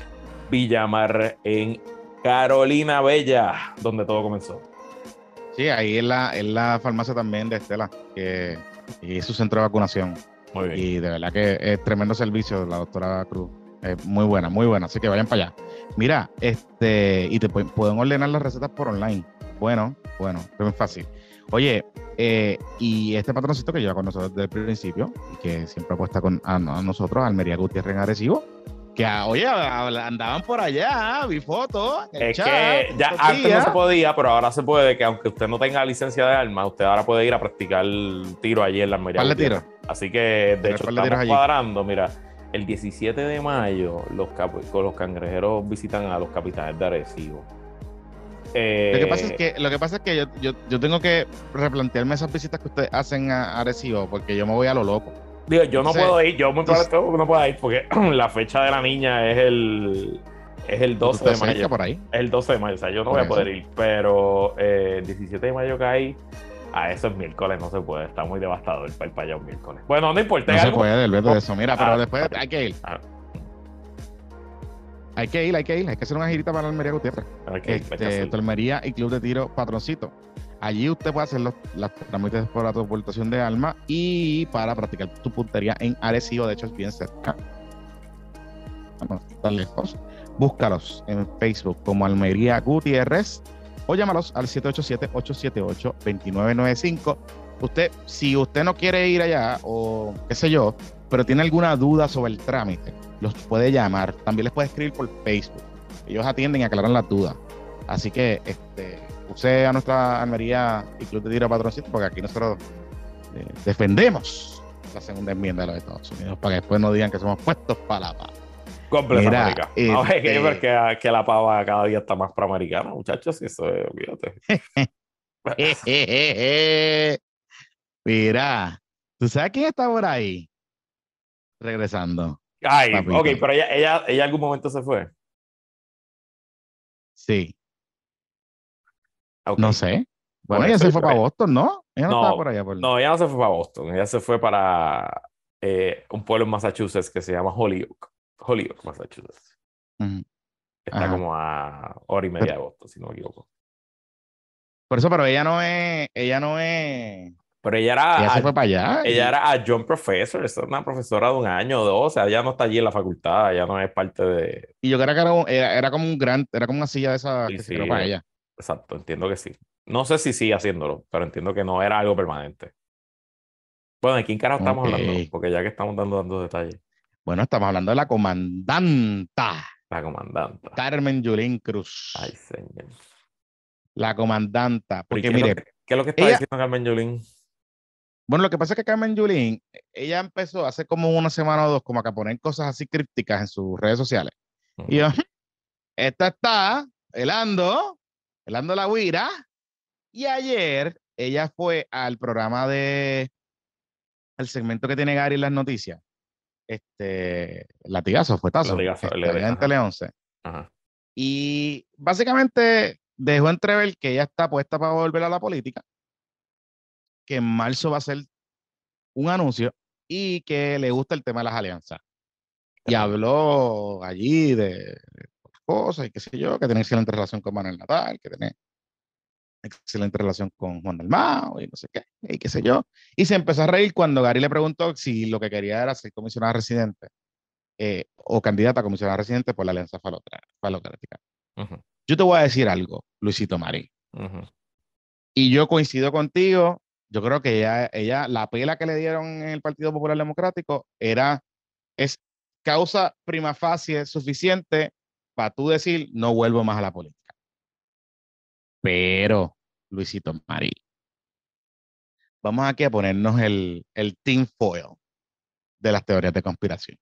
Villamar en Carolina Bella, donde todo comenzó. Sí, ahí es la, la farmacia también de Estela, que es su centro de vacunación. Muy bien. Y de verdad que es tremendo servicio de la doctora Cruz. Es muy buena, muy buena. Así que vayan para allá. Mira, este, y te pu- pueden ordenar las recetas por online. Bueno, bueno, es muy fácil. Oye, eh, y este patroncito que lleva con nosotros desde el principio y que siempre apuesta con a, a nosotros, Almería Gutiérrez en Arecibo, que ah, oye, andaban por allá, vi fotos. Es chat, que ya antes no se podía, pero ahora se puede, que aunque usted no tenga licencia de arma, usted ahora puede ir a practicar tiro allí en la Almería. ¿Cuál le tiro? Así que, de hecho, estamos cuadrando, mira, el 17 de mayo los, con los cangrejeros visitan a los capitanes de Arecibo. Eh, Lo que pasa es que, lo que, pasa es que yo, yo, yo tengo que replantearme esas visitas que ustedes hacen a Arecibo porque yo me voy a lo loco. Digo, yo no puedo ir, yo muy probablemente no puedo ir porque [CLEARS THROAT] la fecha de la niña es el, es el 12 de mayo. por ahí. Es el 12 de mayo, o sea, yo no voy a poder ir, pero eh, el 17 de mayo cae a eso es miércoles, no se puede, está muy devastador para allá un miércoles. Bueno, no importa, No se algo- puede, olvídate de eso. Mira, pero Ah, después ok. hay que ir. Ah. Hay que ir, hay que ir. Hay que hacer una girita para la Almería Gutiérrez. Ok, hay que Este, hacerlo. Almería y Club de Tiro Patroncito. Allí usted puede hacer los, trámites por la transportación de alma y para practicar tu puntería en Arecibo. De hecho, es bien cerca. No está lejos. Búscalos en Facebook como Almería Gutiérrez o llámalos al 787-878-2995. Usted, si usted no quiere ir allá o qué sé yo, pero tiene alguna duda sobre el trámite, los puede llamar. También les puede escribir por Facebook. Ellos atienden y aclaran las dudas. Así que este, use a nuestra Almería y Club de Tiro Patroncito porque aquí nosotros eh, defendemos la segunda enmienda de los Estados Unidos para que después no digan que somos puestos para la paz. Completa Mira, América. No, es que, este- que, que la pava cada día está más proamericana, muchachos, y eso es, olvídate. [LAUGHS] Mira, ¿tú sabes quién está por ahí? Regresando. Ay, Papito. ok, pero ella, ella, ella algún momento se fue. Sí, Ok. no sé. Bueno, Por ella se fue para Boston, ¿no? Ella no, No, estaba por allá. Por... No, ella no se fue para Boston, ella se fue para eh, un pueblo en Massachusetts que se llama Holyoke. Holyoke, Massachusetts. Está Ajá. como a hora y media de Boston, si no me equivoco. Por eso, pero ella no es, ella no es, Pero ella era, ella se a- fue para allá. y- ella era adjunct professor, es una profesora de un año o dos, o sea, ella no está allí en la facultad, ella no es parte de... Y yo creo que era, era, era como un gran, era como una silla de esa Sí, que sí, para ella. Exacto, entiendo que sí. No sé si sigue haciéndolo, pero entiendo que no era algo permanente. Bueno, ¿de quién carajo estamos hablando? Porque ya que estamos dando, dando detalles, Bueno, estamos hablando de la comandanta la comandante. Carmen Yulín Cruz. Ay, señor. La comandanta. Pero ¿y Porque qué es lo mire, que- ¿Qué es lo que está ella- diciendo Carmen Yulín? bueno, lo que pasa es que Carmen Yulín, ella empezó hace como una semana o dos como a poner cosas así crípticas en sus redes sociales. Y yo, [LAUGHS] esta está helando, helando la guira. Y ayer ella fue al programa de, el segmento que tiene Gary en las noticias. Este, latigazo, fue tazo. Latigazo, este, en. Tele 11. Ajá. Y básicamente dejó entrever que ella está puesta para volver a la política, que en marzo va a ser un anuncio y que le gusta el tema de las alianzas. Y habló allí de cosas y qué sé yo, que tiene excelente relación con Manuel Natal, que tiene excelente relación con Juan Dalmao y no sé qué, y qué sé yo. Y se empezó a reír cuando Gary le preguntó si lo que quería era ser comisionada residente eh, o candidata a comisionada residente por la Alianza Falocrática. Ujú, Yo te voy a decir algo, Luisito Marí, ujú. y yo coincido contigo. Yo creo que ella, ella, la pela que le dieron en el Partido Popular Democrático era, es causa prima facie suficiente para tú decir, no vuelvo más a la política. Pero, Luisito Marí, vamos aquí a ponernos el, el team foil de las teorías de conspiración.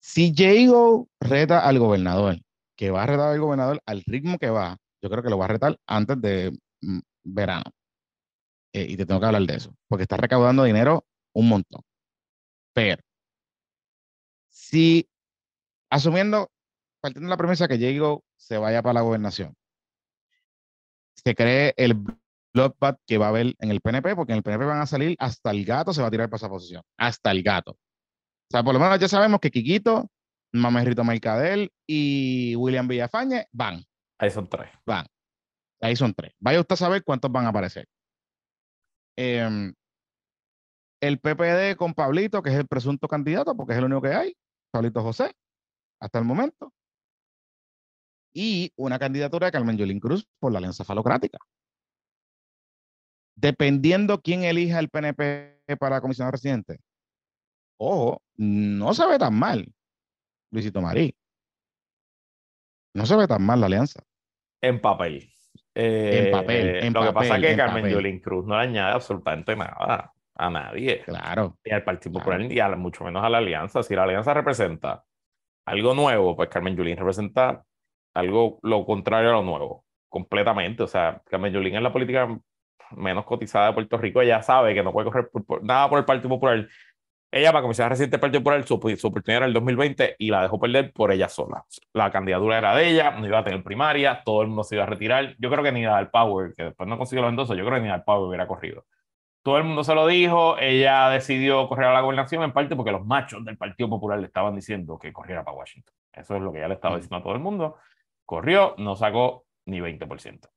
Si Jago reta al gobernador, que va a retar al gobernador al ritmo que va, yo creo que lo va a retar antes de mm, verano. Eh, y te tengo que hablar de eso, porque está recaudando dinero un montón. Pero, si, asumiendo, partiendo de la premisa que Jago se vaya para la gobernación, se cree el bloodbath que va a haber en el PNP, porque en el PNP van a salir hasta el gato se va a tirar para esa posición, hasta el gato. O sea, por lo menos ya sabemos que Quiquito, Mamerrito Mercadel y William Villafañe van, Ahí son tres. van. Ahí son tres. Vaya usted a saber cuántos van a aparecer. Em, el PPD con Pablito, que es el presunto candidato, porque es el único que hay, Pablito José, hasta el momento. Y una candidatura de Carmen Yulín Cruz por la Alianza Falocrática. Dependiendo quién elija el PNP para comisionado residente, ojo, no se ve tan mal, Luisito Marí. No se ve tan mal la alianza. En papel. en papel. En lo papel, que pasa es que en Carmen papel. Yulín Cruz no le añade absolutamente nada a nadie. Claro. Ni al Partido Claro. Popular, ni a, mucho menos a la Alianza. Si la Alianza representa algo nuevo, pues Carmen Yulín representa algo lo contrario a lo nuevo, completamente. O sea, Carmen Yulín es la política menos cotizada de Puerto Rico. Ella sabe que no puede correr por- por- nada por el Partido Popular. Ella, para comisionar residente del Partido Popular, su, su oportunidad era el 2020 y la dejó perder por ella sola. La candidatura era de ella, no iba a tener primaria, todo el mundo se iba a retirar. Yo creo que ni Nadal Power, que después no consiguió los endosos, yo creo que ni Nadal Power hubiera corrido. Todo el mundo se lo dijo, ella decidió correr a la gobernación en parte porque los machos del Partido Popular le estaban diciendo que corriera para Washington. Eso es lo que ella le estaba Mm. diciendo a todo el mundo. Corrió, no sacó ni 20%.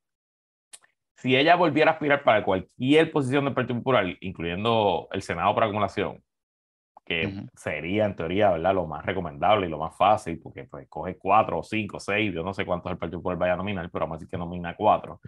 Si ella volviera a aspirar para cualquier posición del Partido Popular, incluyendo el Senado por acumulación, que sería en teoría ¿verdad? lo más recomendable y lo más fácil, porque pues, coge cuatro o cinco, seis, yo no sé cuántos el Partido Popular vaya a nominar, pero vamos a decir que nomina cuatro.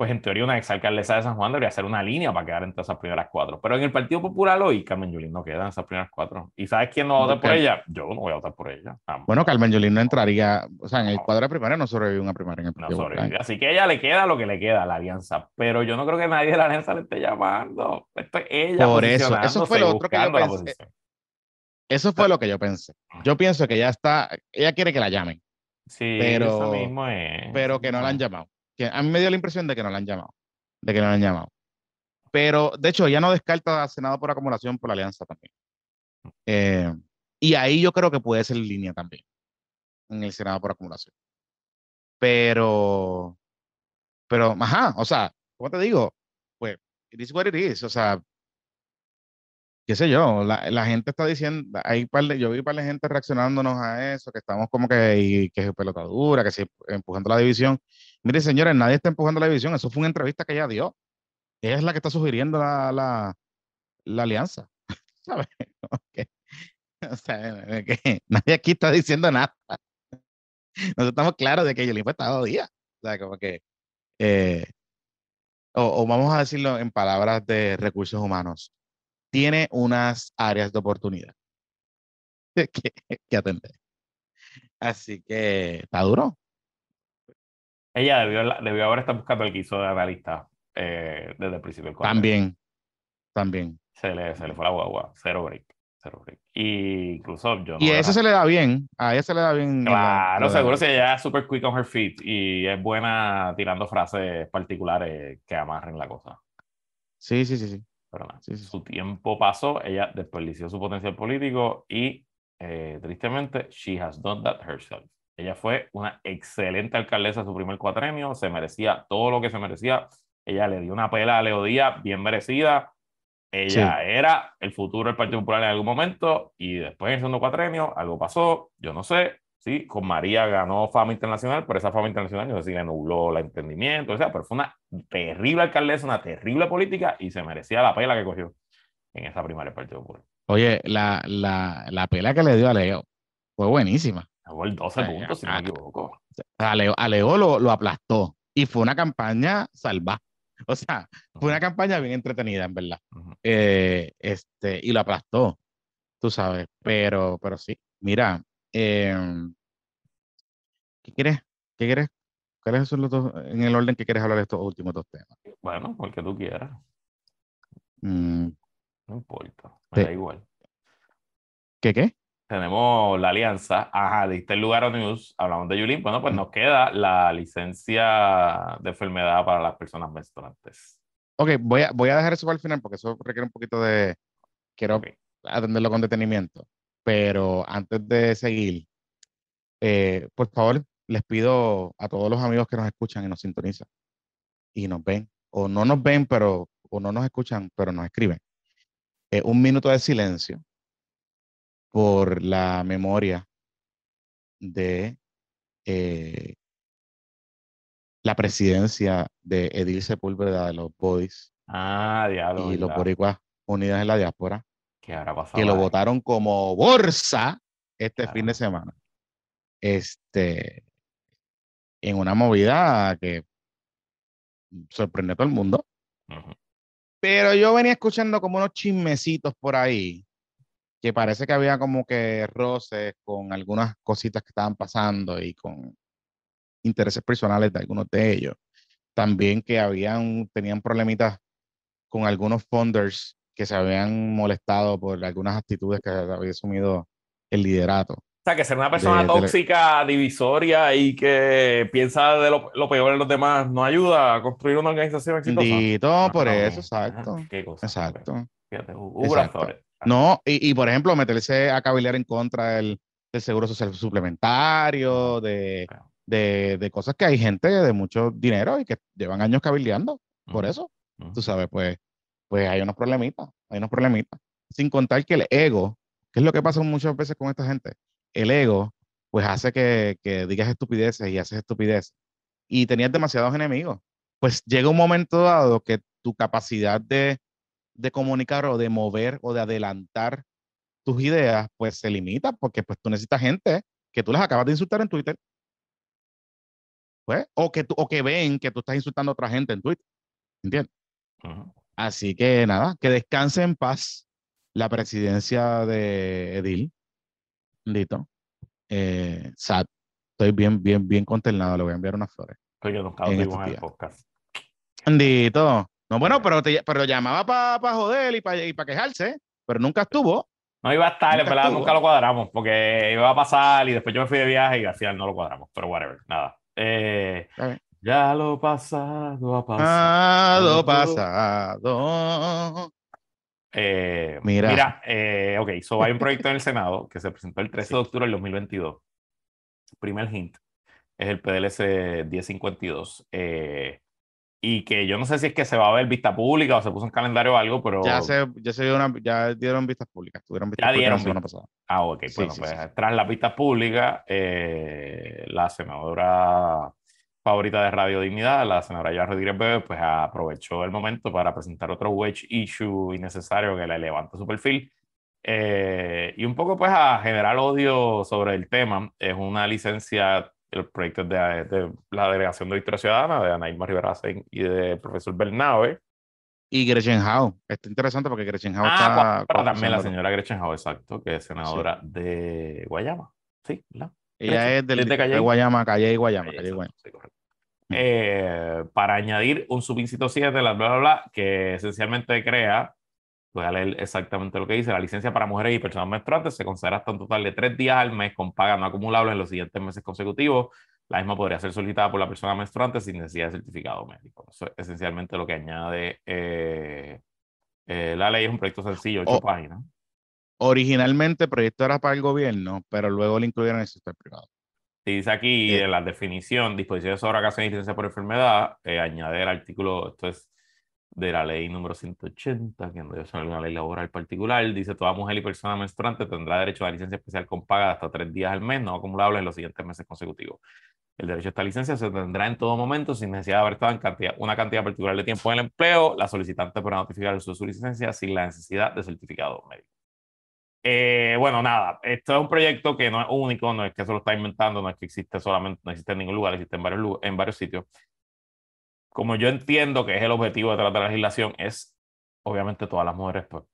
Pues en teoría una exalcaldesa de San Juan debería hacer una línea para quedar entre esas primeras cuatro. Pero en el Partido Popular hoy, Carmen Yulín no queda en esas primeras cuatro. ¿Y sabes quién no va a votar por ella? Yo no voy a votar por ella. Jamás. Bueno, Carmen Yulín no entraría, o sea, en el cuadro de primaria no sobrevive una primaria en el No Partido Popular. sobrevive. Así que ella le queda lo que le queda a la alianza. Pero yo no creo que nadie de la alianza le esté llamando. Esto es ella Por eso, eso fue lo otro que yo pensé. Eso fue lo que yo pensé. Yo pienso que ya está, ella quiere que la llamen, Sí, pero- eso mismo es. pero que no la han llamado. Que a mí me dio la impresión de que no la han llamado, de que no la han llamado. Pero, de hecho, ella no descarta a Senado por acumulación por la alianza también. Eh, y ahí yo creo que puede ser línea también, en el Senado por acumulación. Pero, pero, ajá, o sea, ¿cómo te digo? Pues, it is what it is, o sea, qué sé yo, la, la gente está diciendo, hay par de, yo vi par de gente reaccionándonos a eso, que estamos como que, y, que es pelotadura, que si empujando la división. Mire, señores, nadie está empujando la división, eso fue una entrevista que ella dio. Ella es la que está sugiriendo la, la, alianza, [LAUGHS] ¿sabes? [LAUGHS] O sea, [LAUGHS] nadie aquí está diciendo nada. Nosotros estamos claros de que Yolín fue estado día. O sea, como que, eh, o, vamos a decirlo en palabras de recursos humanos, tiene unas áreas de oportunidad que atender. Así que está duro. Ella debió, debió haber estado buscando el guiso de analista eh, desde el principio del cuadro. También, también. Se le, se le fue la guagua. Cero break. Cero break. Y incluso yo no. Y a eso se le da bien, a ella se le da bien. la- Claro, la- seguro si ella es super quick on her feet y es buena tirando frases particulares que amarren la cosa. Sí, sí, sí, sí. Pero nada, Sí, sí, su tiempo pasó, ella desperdició su potencial político y eh, tristemente, she has done that herself. Ella fue una excelente alcaldesa su primer cuatrenio, se merecía todo lo que se merecía. Ella le dio una pela a Leo Díaz bien merecida. Ella era el futuro del Partido Popular en algún momento y después en el segundo cuatrenio algo pasó, yo no sé, sí, con María ganó fama internacional, pero esa fama internacional no sé si le nubló el entendimiento, o sea, pero fue una terrible alcaldesa, una terrible política y se merecía la pela que cogió en esa primaria del Partido Popular. Oye, la, la, la pelea que le dio a Leo fue buenísima. El 12 Ay, puntos, si no me equivoco. A Leo, a Leo lo, lo aplastó y fue una campaña salvaje. O sea, fue una campaña bien entretenida, en verdad. Eh, este, y lo aplastó, tú sabes. Pero, pero sí, mira, em, ¿qué quieres? ¿Qué quieres? ¿Cuáles son los dos, en el orden que quieres hablar de estos últimos dos temas? Bueno, porque tú quieras, Mm, no importa, me Sí. da igual. ¿Qué qué? Tenemos la alianza, ajá, diste el lugar a News, hablamos de Yulín, bueno, pues nos queda la licencia de enfermedad para las personas menstruantes. Ok, voy a, voy a dejar eso para el final porque eso requiere un poquito de... Quiero atenderlo con detenimiento. Pero antes de seguir, eh, por favor, les pido a todos los amigos que nos escuchan y nos sintonizan y nos ven, o no nos ven, pero, o no nos escuchan, pero nos escriben, eh, un minuto de silencio por la memoria de eh, la presidencia de Edil Sepúlveda de los Boys Ah, diablo, y los boricuas Unidas en la Diáspora, ¿Qué habrá pasado? que lo ahí? votaron como bolsa este fin de semana. Este, en una movida que sorprendió a todo el mundo. Pero yo venía escuchando como unos chismecitos por ahí, que parece que había como que roces con algunas cositas que estaban pasando y con intereses personales de algunos de ellos. También que habían, tenían problemitas con algunos funders que se habían molestado por algunas actitudes que había asumido el liderato. O sea, que ser una persona de tóxica, divisoria y que piensa de lo, lo peor de los demás no ayuda a construir una organización exitosa. Dito, por eso, ajá, exacto. Qué cosa. Exacto. Fíjate, hubo Exacto. No, y, y, por ejemplo, meterse a cabildear en contra del, del seguro social suplementario, de, de, de cosas que hay gente de mucho dinero y que llevan años cabildeando por eso. Tú sabes, pues, pues hay unos problemitas, hay unos problemitas. Sin contar que el ego, que es lo que pasa muchas veces con esta gente, el ego, pues hace que, que digas estupideces y haces estupideces. Y tenías demasiados enemigos. Pues llega un momento dado que tu capacidad de, de comunicar o de mover o de adelantar tus ideas, pues se limita porque pues tú necesitas gente que tú les acabas de insultar en Twitter. Pues, o que, tú, o que ven que tú estás insultando a otra gente en Twitter. ¿Entiendes? Así que nada, que descanse en paz la presidencia de Edil. Bendito. Eh, sad. Estoy bien, bien, bien consternado. Le voy a enviar unas flores. Nunca lo En estos en el podcast. Bendito. No, bueno, Sí. pero, te, pero llamaba para joder y para y pa quejarse, pero nunca estuvo. No iba a estar, en Nunca verdad, estuvo. nunca lo cuadramos, porque iba a pasar y después yo me fui de viaje y al final no lo cuadramos, pero whatever, nada. Eh, ya lo pasado ha Pasado, pasado. Eh, Mira. mira, eh, ok, so hay un proyecto en el Senado que se presentó el [LAUGHS] 13 de octubre del 2022. Primer hint es el PDLC 1052. eh, y que yo no sé si es que se va a ver vista pública o se puso en calendario o algo, pero. Ya se, ya se dio una, ya dieron vistas públicas. Tuvieron vistas Ya públicas dieron la semana pasada. Ah, ok. Sí, bueno, sí, pues sí, tras las vistas públicas, eh, la senadora favorita de Radio Dignidad, la senadora Iván Rodríguez Bebe, pues aprovechó el momento para presentar otro wedge issue innecesario que le levanta su perfil. eh, y un poco pues a generar odio sobre el tema. Es una licencia, el proyecto de, de la Delegación de Victoria Ciudadana, de Ana Irma Rivera y del profesor Bernabe. Y Gretchen Howe. Está interesante porque Gretchen Howe Ah, está. pues, también la señora Gretchen Howe, exacto, que es senadora de Guayama. Sí, ¿verdad? Ella Gretchen, es del desde distrito de. Guayama, Calle y Guayama. Calle Guayama. sí. Eh, para añadir un subincito 7, bla, bla, bla, bla, que esencialmente crea, voy a leer exactamente lo que dice, la licencia para mujeres y personas menstruantes se concederá hasta un total de tres días al mes con paga no acumulable en los siguientes meses consecutivos. La misma podría ser solicitada por la persona menstruante sin necesidad de certificado médico. Eso es esencialmente lo que añade eh, eh, la ley. Es un proyecto sencillo, ocho Oh. páginas. Originalmente el proyecto era para el gobierno, pero luego lo incluyeron en el sector privado. Y dice aquí Eh. en la definición, disposiciones sobre vacaciones y licencia por enfermedad, eh, añadir artículo, esto es de la ley número 180, que no debe ser una ley laboral particular, dice toda mujer y persona menstruante tendrá derecho a la licencia especial con paga de hasta tres días al mes, no acumulable en los siguientes meses consecutivos. El derecho a esta licencia se tendrá en todo momento sin necesidad de haber estado en cantidad, una cantidad particular de tiempo en el empleo. La solicitante podrá notificar el uso de su licencia sin la necesidad de certificado médico. Eh, bueno, nada, esto es un proyecto que no es único, no es que se lo está inventando, no es que existe solamente, no existe en ningún lugar, existe en varios, en varios sitios. Como yo entiendo que es el objetivo detrás de la legislación, es obviamente todas las mujeres pues,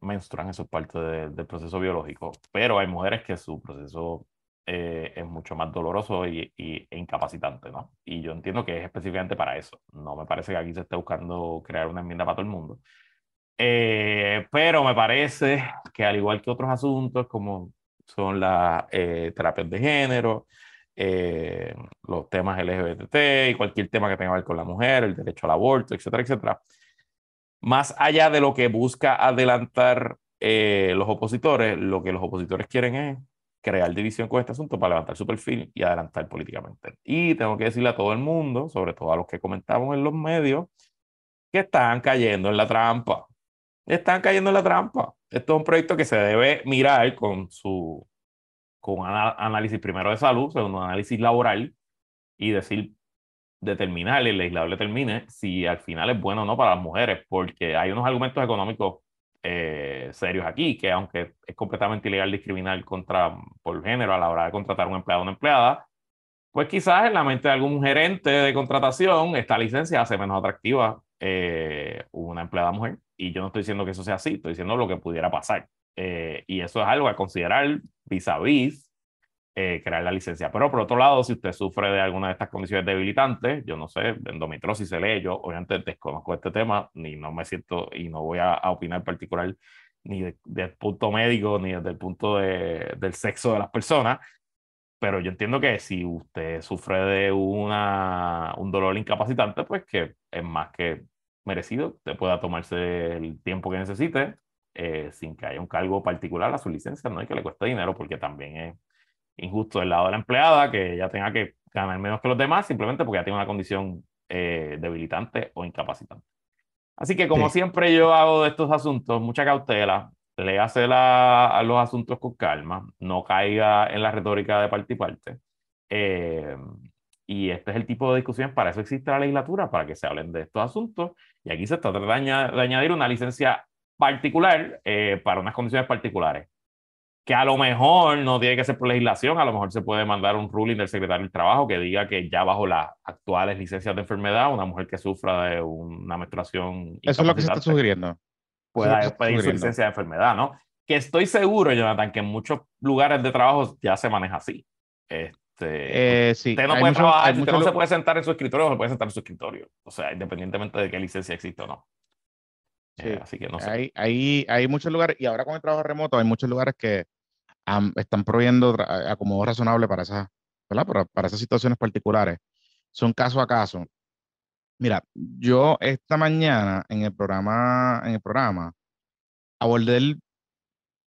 menstruan, eso es parte de- del proceso biológico, pero hay mujeres que su proceso eh, es mucho más doloroso y, y- e incapacitante, ¿no? Y yo entiendo que es específicamente para eso. No me parece que aquí se esté buscando crear una enmienda para todo el mundo. Eh, pero me parece que al igual que otros asuntos como son las eh, terapias de género, eh, los temas LGBT y cualquier tema que tenga que ver con la mujer, el derecho al aborto, etcétera, etcétera, más allá de lo que busca adelantar eh, los opositores, lo que los opositores quieren es crear división con este asunto para levantar su perfil y adelantar políticamente. Y tengo que decirle a todo el mundo, sobre todo a los que comentamos en los medios, que están cayendo en la trampa. Están cayendo en la trampa. Esto es un proyecto que se debe mirar con su con un análisis primero de salud, segundo análisis laboral y decir, determinar, el legislador determine si al final es bueno o no para las mujeres, porque hay unos argumentos económicos eh, serios aquí, que aunque es completamente ilegal discriminar contra, por género a la hora de contratar a un empleado o una empleada, pues quizás en la mente de algún gerente de contratación esta licencia hace menos atractiva eh, una empleada mujer. Y yo no estoy diciendo que eso sea así, estoy diciendo lo que pudiera pasar. Eh, y eso es algo a considerar vis a vis eh, crear la licencia. Pero por otro lado, si usted sufre de alguna de estas condiciones debilitantes, yo no sé, endometriosis se lee, yo obviamente desconozco este tema, ni no me siento y no voy a, opinar particular ni desde el punto médico ni desde el punto de, del sexo de las personas, pero yo entiendo que si usted sufre de una, un dolor incapacitante, pues que es más que merecido, usted pueda tomarse el tiempo que necesite eh, sin que haya un cargo particular a su licencia, no hay que le cueste dinero, porque también es injusto del lado de la empleada que ella tenga que ganar menos que los demás simplemente porque ya tiene una condición eh, debilitante o incapacitante. Así que como siempre yo hago de estos asuntos mucha cautela, le hace a los asuntos con calma, no caiga en la retórica de parte y parte. Eh, y este es el tipo de discusiones, para eso existe la legislatura, para que se hablen de estos asuntos. Y aquí se trata de, añadir una licencia particular eh, para unas condiciones particulares que a lo mejor no tiene que ser por legislación, a lo mejor se puede mandar un ruling del secretario del Trabajo que diga que ya bajo las actuales licencias de enfermedad, una mujer que sufra de una menstruación. Eso es lo que se está sugiriendo. Pueda pedir su licencia de enfermedad, ¿no? Que estoy seguro, Jonathan, que en muchos lugares de trabajo ya se maneja así. Este, eh, sí. Usted no puede trabajar, usted no se puede sentar en su escritorio, no se puede sentar en su escritorio. O sea, independientemente de qué licencia existe o no. Eh, así que no sé. Hay, hay, hay muchos lugares, y ahora con el trabajo remoto, hay muchos lugares que están proveyendo acomodo razonable para esas, Para, para, esas situaciones particulares. Son caso a caso. Mira, yo esta mañana en el programa, en el programa, abordé el,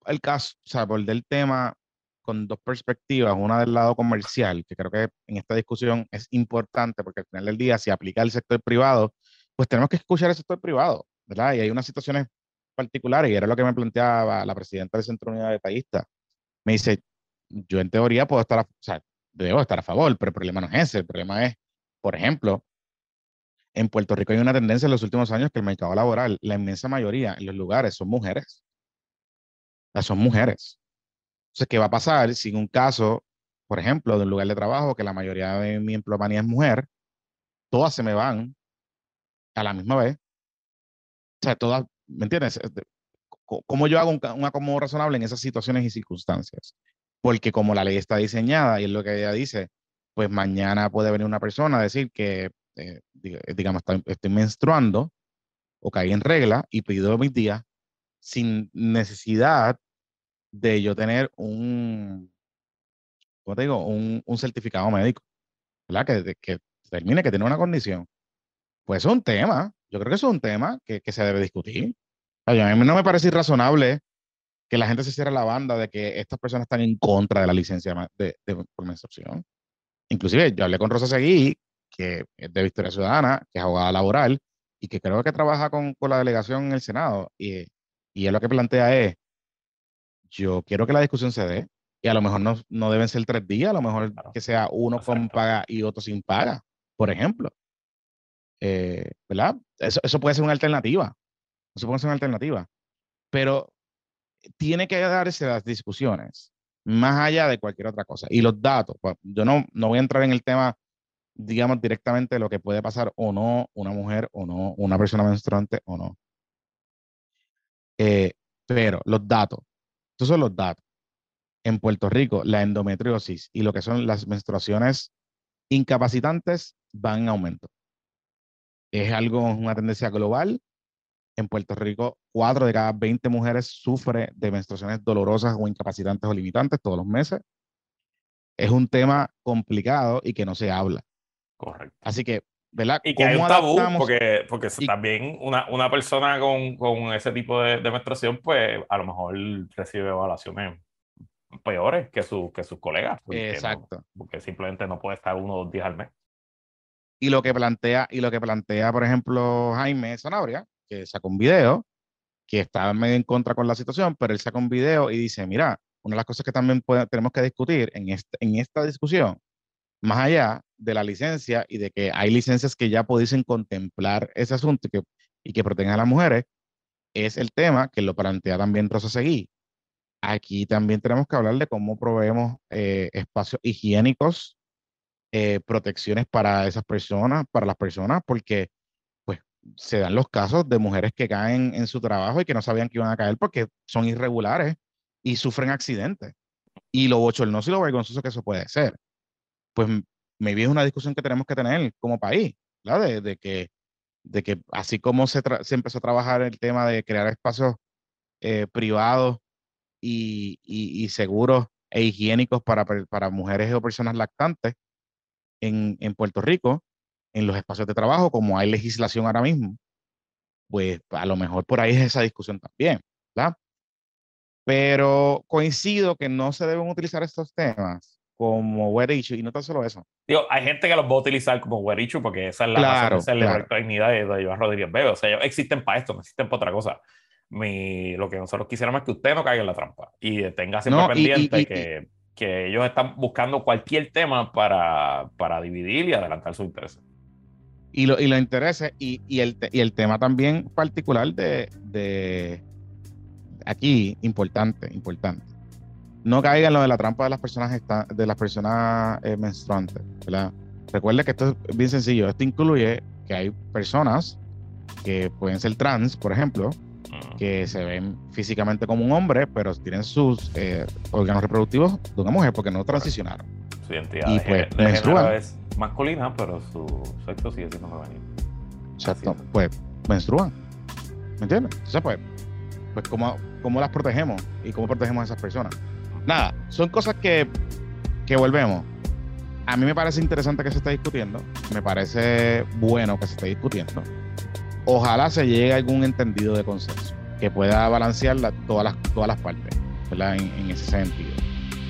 el caso, o sea, abordé el tema con dos perspectivas, una del lado comercial, que creo que en esta discusión es importante porque al final del día, si aplica el sector privado, pues tenemos que escuchar el sector privado, ¿verdad? Y hay unas situaciones particulares, y era lo que me planteaba la presidenta del Centro Unidad Detallista me dice, yo en teoría puedo estar, a, o sea, debo estar a favor, pero el problema no es ese, el problema es, por ejemplo, en Puerto Rico hay una tendencia en los últimos años que el mercado laboral, la inmensa mayoría en los lugares son mujeres. O sea, son mujeres. Entonces, ¿qué va a pasar si en un caso, por ejemplo, de un lugar de trabajo que la mayoría de mi empleomanía es mujer, todas se me van a la misma vez? Sea, todas, ¿me entiendes? ¿Cómo yo hago un, acomodo razonable en esas situaciones y circunstancias? Porque como la ley está diseñada y es lo que ella dice, pues mañana puede venir una persona a decir que, eh, digamos, estoy menstruando o caí en regla y pido mis días sin necesidad de yo tener un, ¿cómo te digo? Un, certificado médico, ¿verdad? Que, que termine que tiene una condición. Pues es un tema, yo creo que eso es un tema que, que se debe discutir. A mí no me parece irrazonable que la gente se cierre la banda de que estas personas están en contra de la licencia de, por menstruación. Inclusive yo hablé con Rosa Seguí, que es de Victoria Ciudadana, que es abogada laboral y que creo que trabaja con, con la delegación en el Senado. Y, y él lo que plantea es, yo quiero que la discusión se dé y a lo mejor no, no deben ser tres días, a lo mejor que sea uno con paga y otro sin paga, por ejemplo. Eh, ¿Verdad? Eso, eso puede ser una alternativa. Eso puede ser una alternativa. Pero tiene que darse las discusiones más allá de cualquier otra cosa. Y los datos, pues, yo no, no voy a entrar en el tema, digamos, directamente de lo que puede pasar o no una mujer o no, una persona menstruante o no. Eh, pero los datos, estos son los datos. En Puerto Rico, la endometriosis y lo que son las menstruaciones incapacitantes van en aumento. Es algo, una tendencia global en Puerto Rico, 4 de cada 20 mujeres sufre de menstruaciones dolorosas o incapacitantes o limitantes todos los meses. Es un tema complicado y que no se habla. Correcto. Así que, ¿verdad? Y que hay un tabú, porque, porque también una, una persona con, con, ese tipo de, de, menstruación, pues a lo mejor recibe evaluaciones peores que, su, que sus colegas. Exacto. porque simplemente no puede estar uno o dos días al mes. Y lo que plantea, y lo que plantea, por ejemplo, Jaime Sanabria, que sacó un video, que está medio en contra con la situación, pero él saca un video y dice, mira, una de las cosas que también tenemos que discutir en, en esta discusión, más allá de la licencia y de que hay licencias que ya pudiesen contemplar ese asunto y que, y que protejan a las mujeres, es el tema que lo plantea también Rosa Seguí. Aquí también tenemos que hablar de cómo proveemos eh, espacios higiénicos, eh, protecciones para esas personas, para las personas, porque pues se dan los casos de mujeres que caen en su trabajo y que no sabían que iban a caer porque son irregulares y sufren accidentes. Y lo bochornoso y lo vergonzoso que eso puede ser. Pues me es una discusión que tenemos que tener como país, ¿verdad? De, que, de que así como se, se, empezó a trabajar el tema de crear espacios eh, privados y, y, seguros e higiénicos para, para mujeres o personas lactantes en, en Puerto Rico, en los espacios de trabajo, como hay legislación ahora mismo, pues a lo mejor por ahí es esa discusión también, ¿verdad? Pero coincido que no se deben utilizar estos temas como wet issue y no tan solo eso. Digo, hay gente que los va a utilizar como wet issue porque esa es la, claro, esa es la dignidad de, de Iván Rodríguez Bebe. O sea, ellos existen para esto, no existen para otra cosa. Mi, lo que nosotros quisiéramos es que usted no caiga en la trampa y tenga siempre pendiente que, que, ellos están buscando cualquier tema para, para dividir y adelantar sus intereses. Y, lo, y los intereses y, y, el, y el tema también particular de, de aquí, importante, importante. No caigan lo de la trampa de las personas, de las personas eh, menstruantes, ¿verdad? Recuerde que esto es bien sencillo. Esto incluye que hay personas que pueden ser trans, por ejemplo, que se ven físicamente como un hombre, pero tienen sus eh, órganos reproductivos de una mujer porque no transicionaron. Su identidad y pues, menstruan. es masculina, pero su sexo sigue siendo femenino. Exacto, pues menstruan. ¿Me entiendes? Entonces, pues, pues ¿cómo, ¿cómo las protegemos? ¿Y cómo protegemos a esas personas? Nada, son cosas que, que volvemos. A mí me parece interesante que se esté discutiendo, me parece bueno que se esté discutiendo. Ojalá se llegue a algún entendido de consenso que pueda balancear todas, las, todas las partes, ¿verdad? En, ese sentido,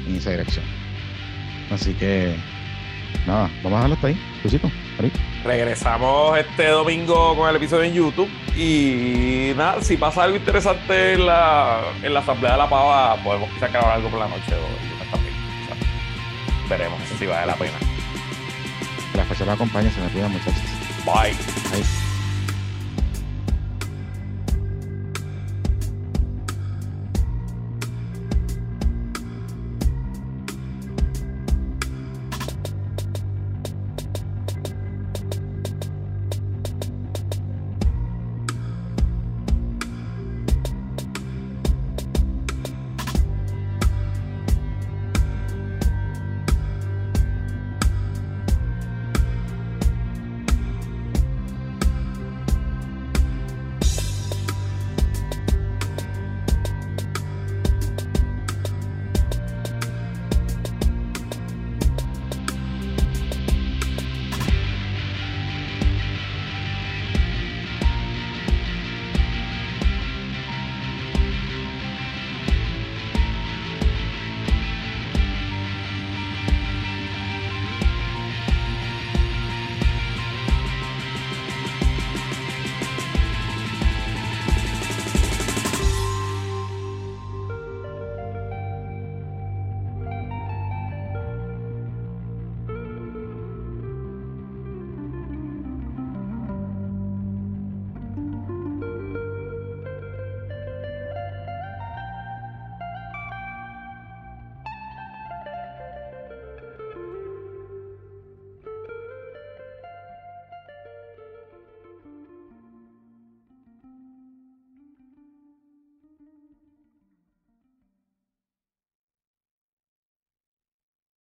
en esa dirección. Así que, nada, vamos a dejarlo hasta ahí. Besito, ahí. Regresamos este domingo con el episodio en YouTube. Y nada, si pasa algo interesante en la, en la Asamblea de la Pava, podemos quizás grabar algo por la noche o también. veremos si vale la pena. Que la fecha la acompañe, se me cuida, muchachos. Bye. Bye.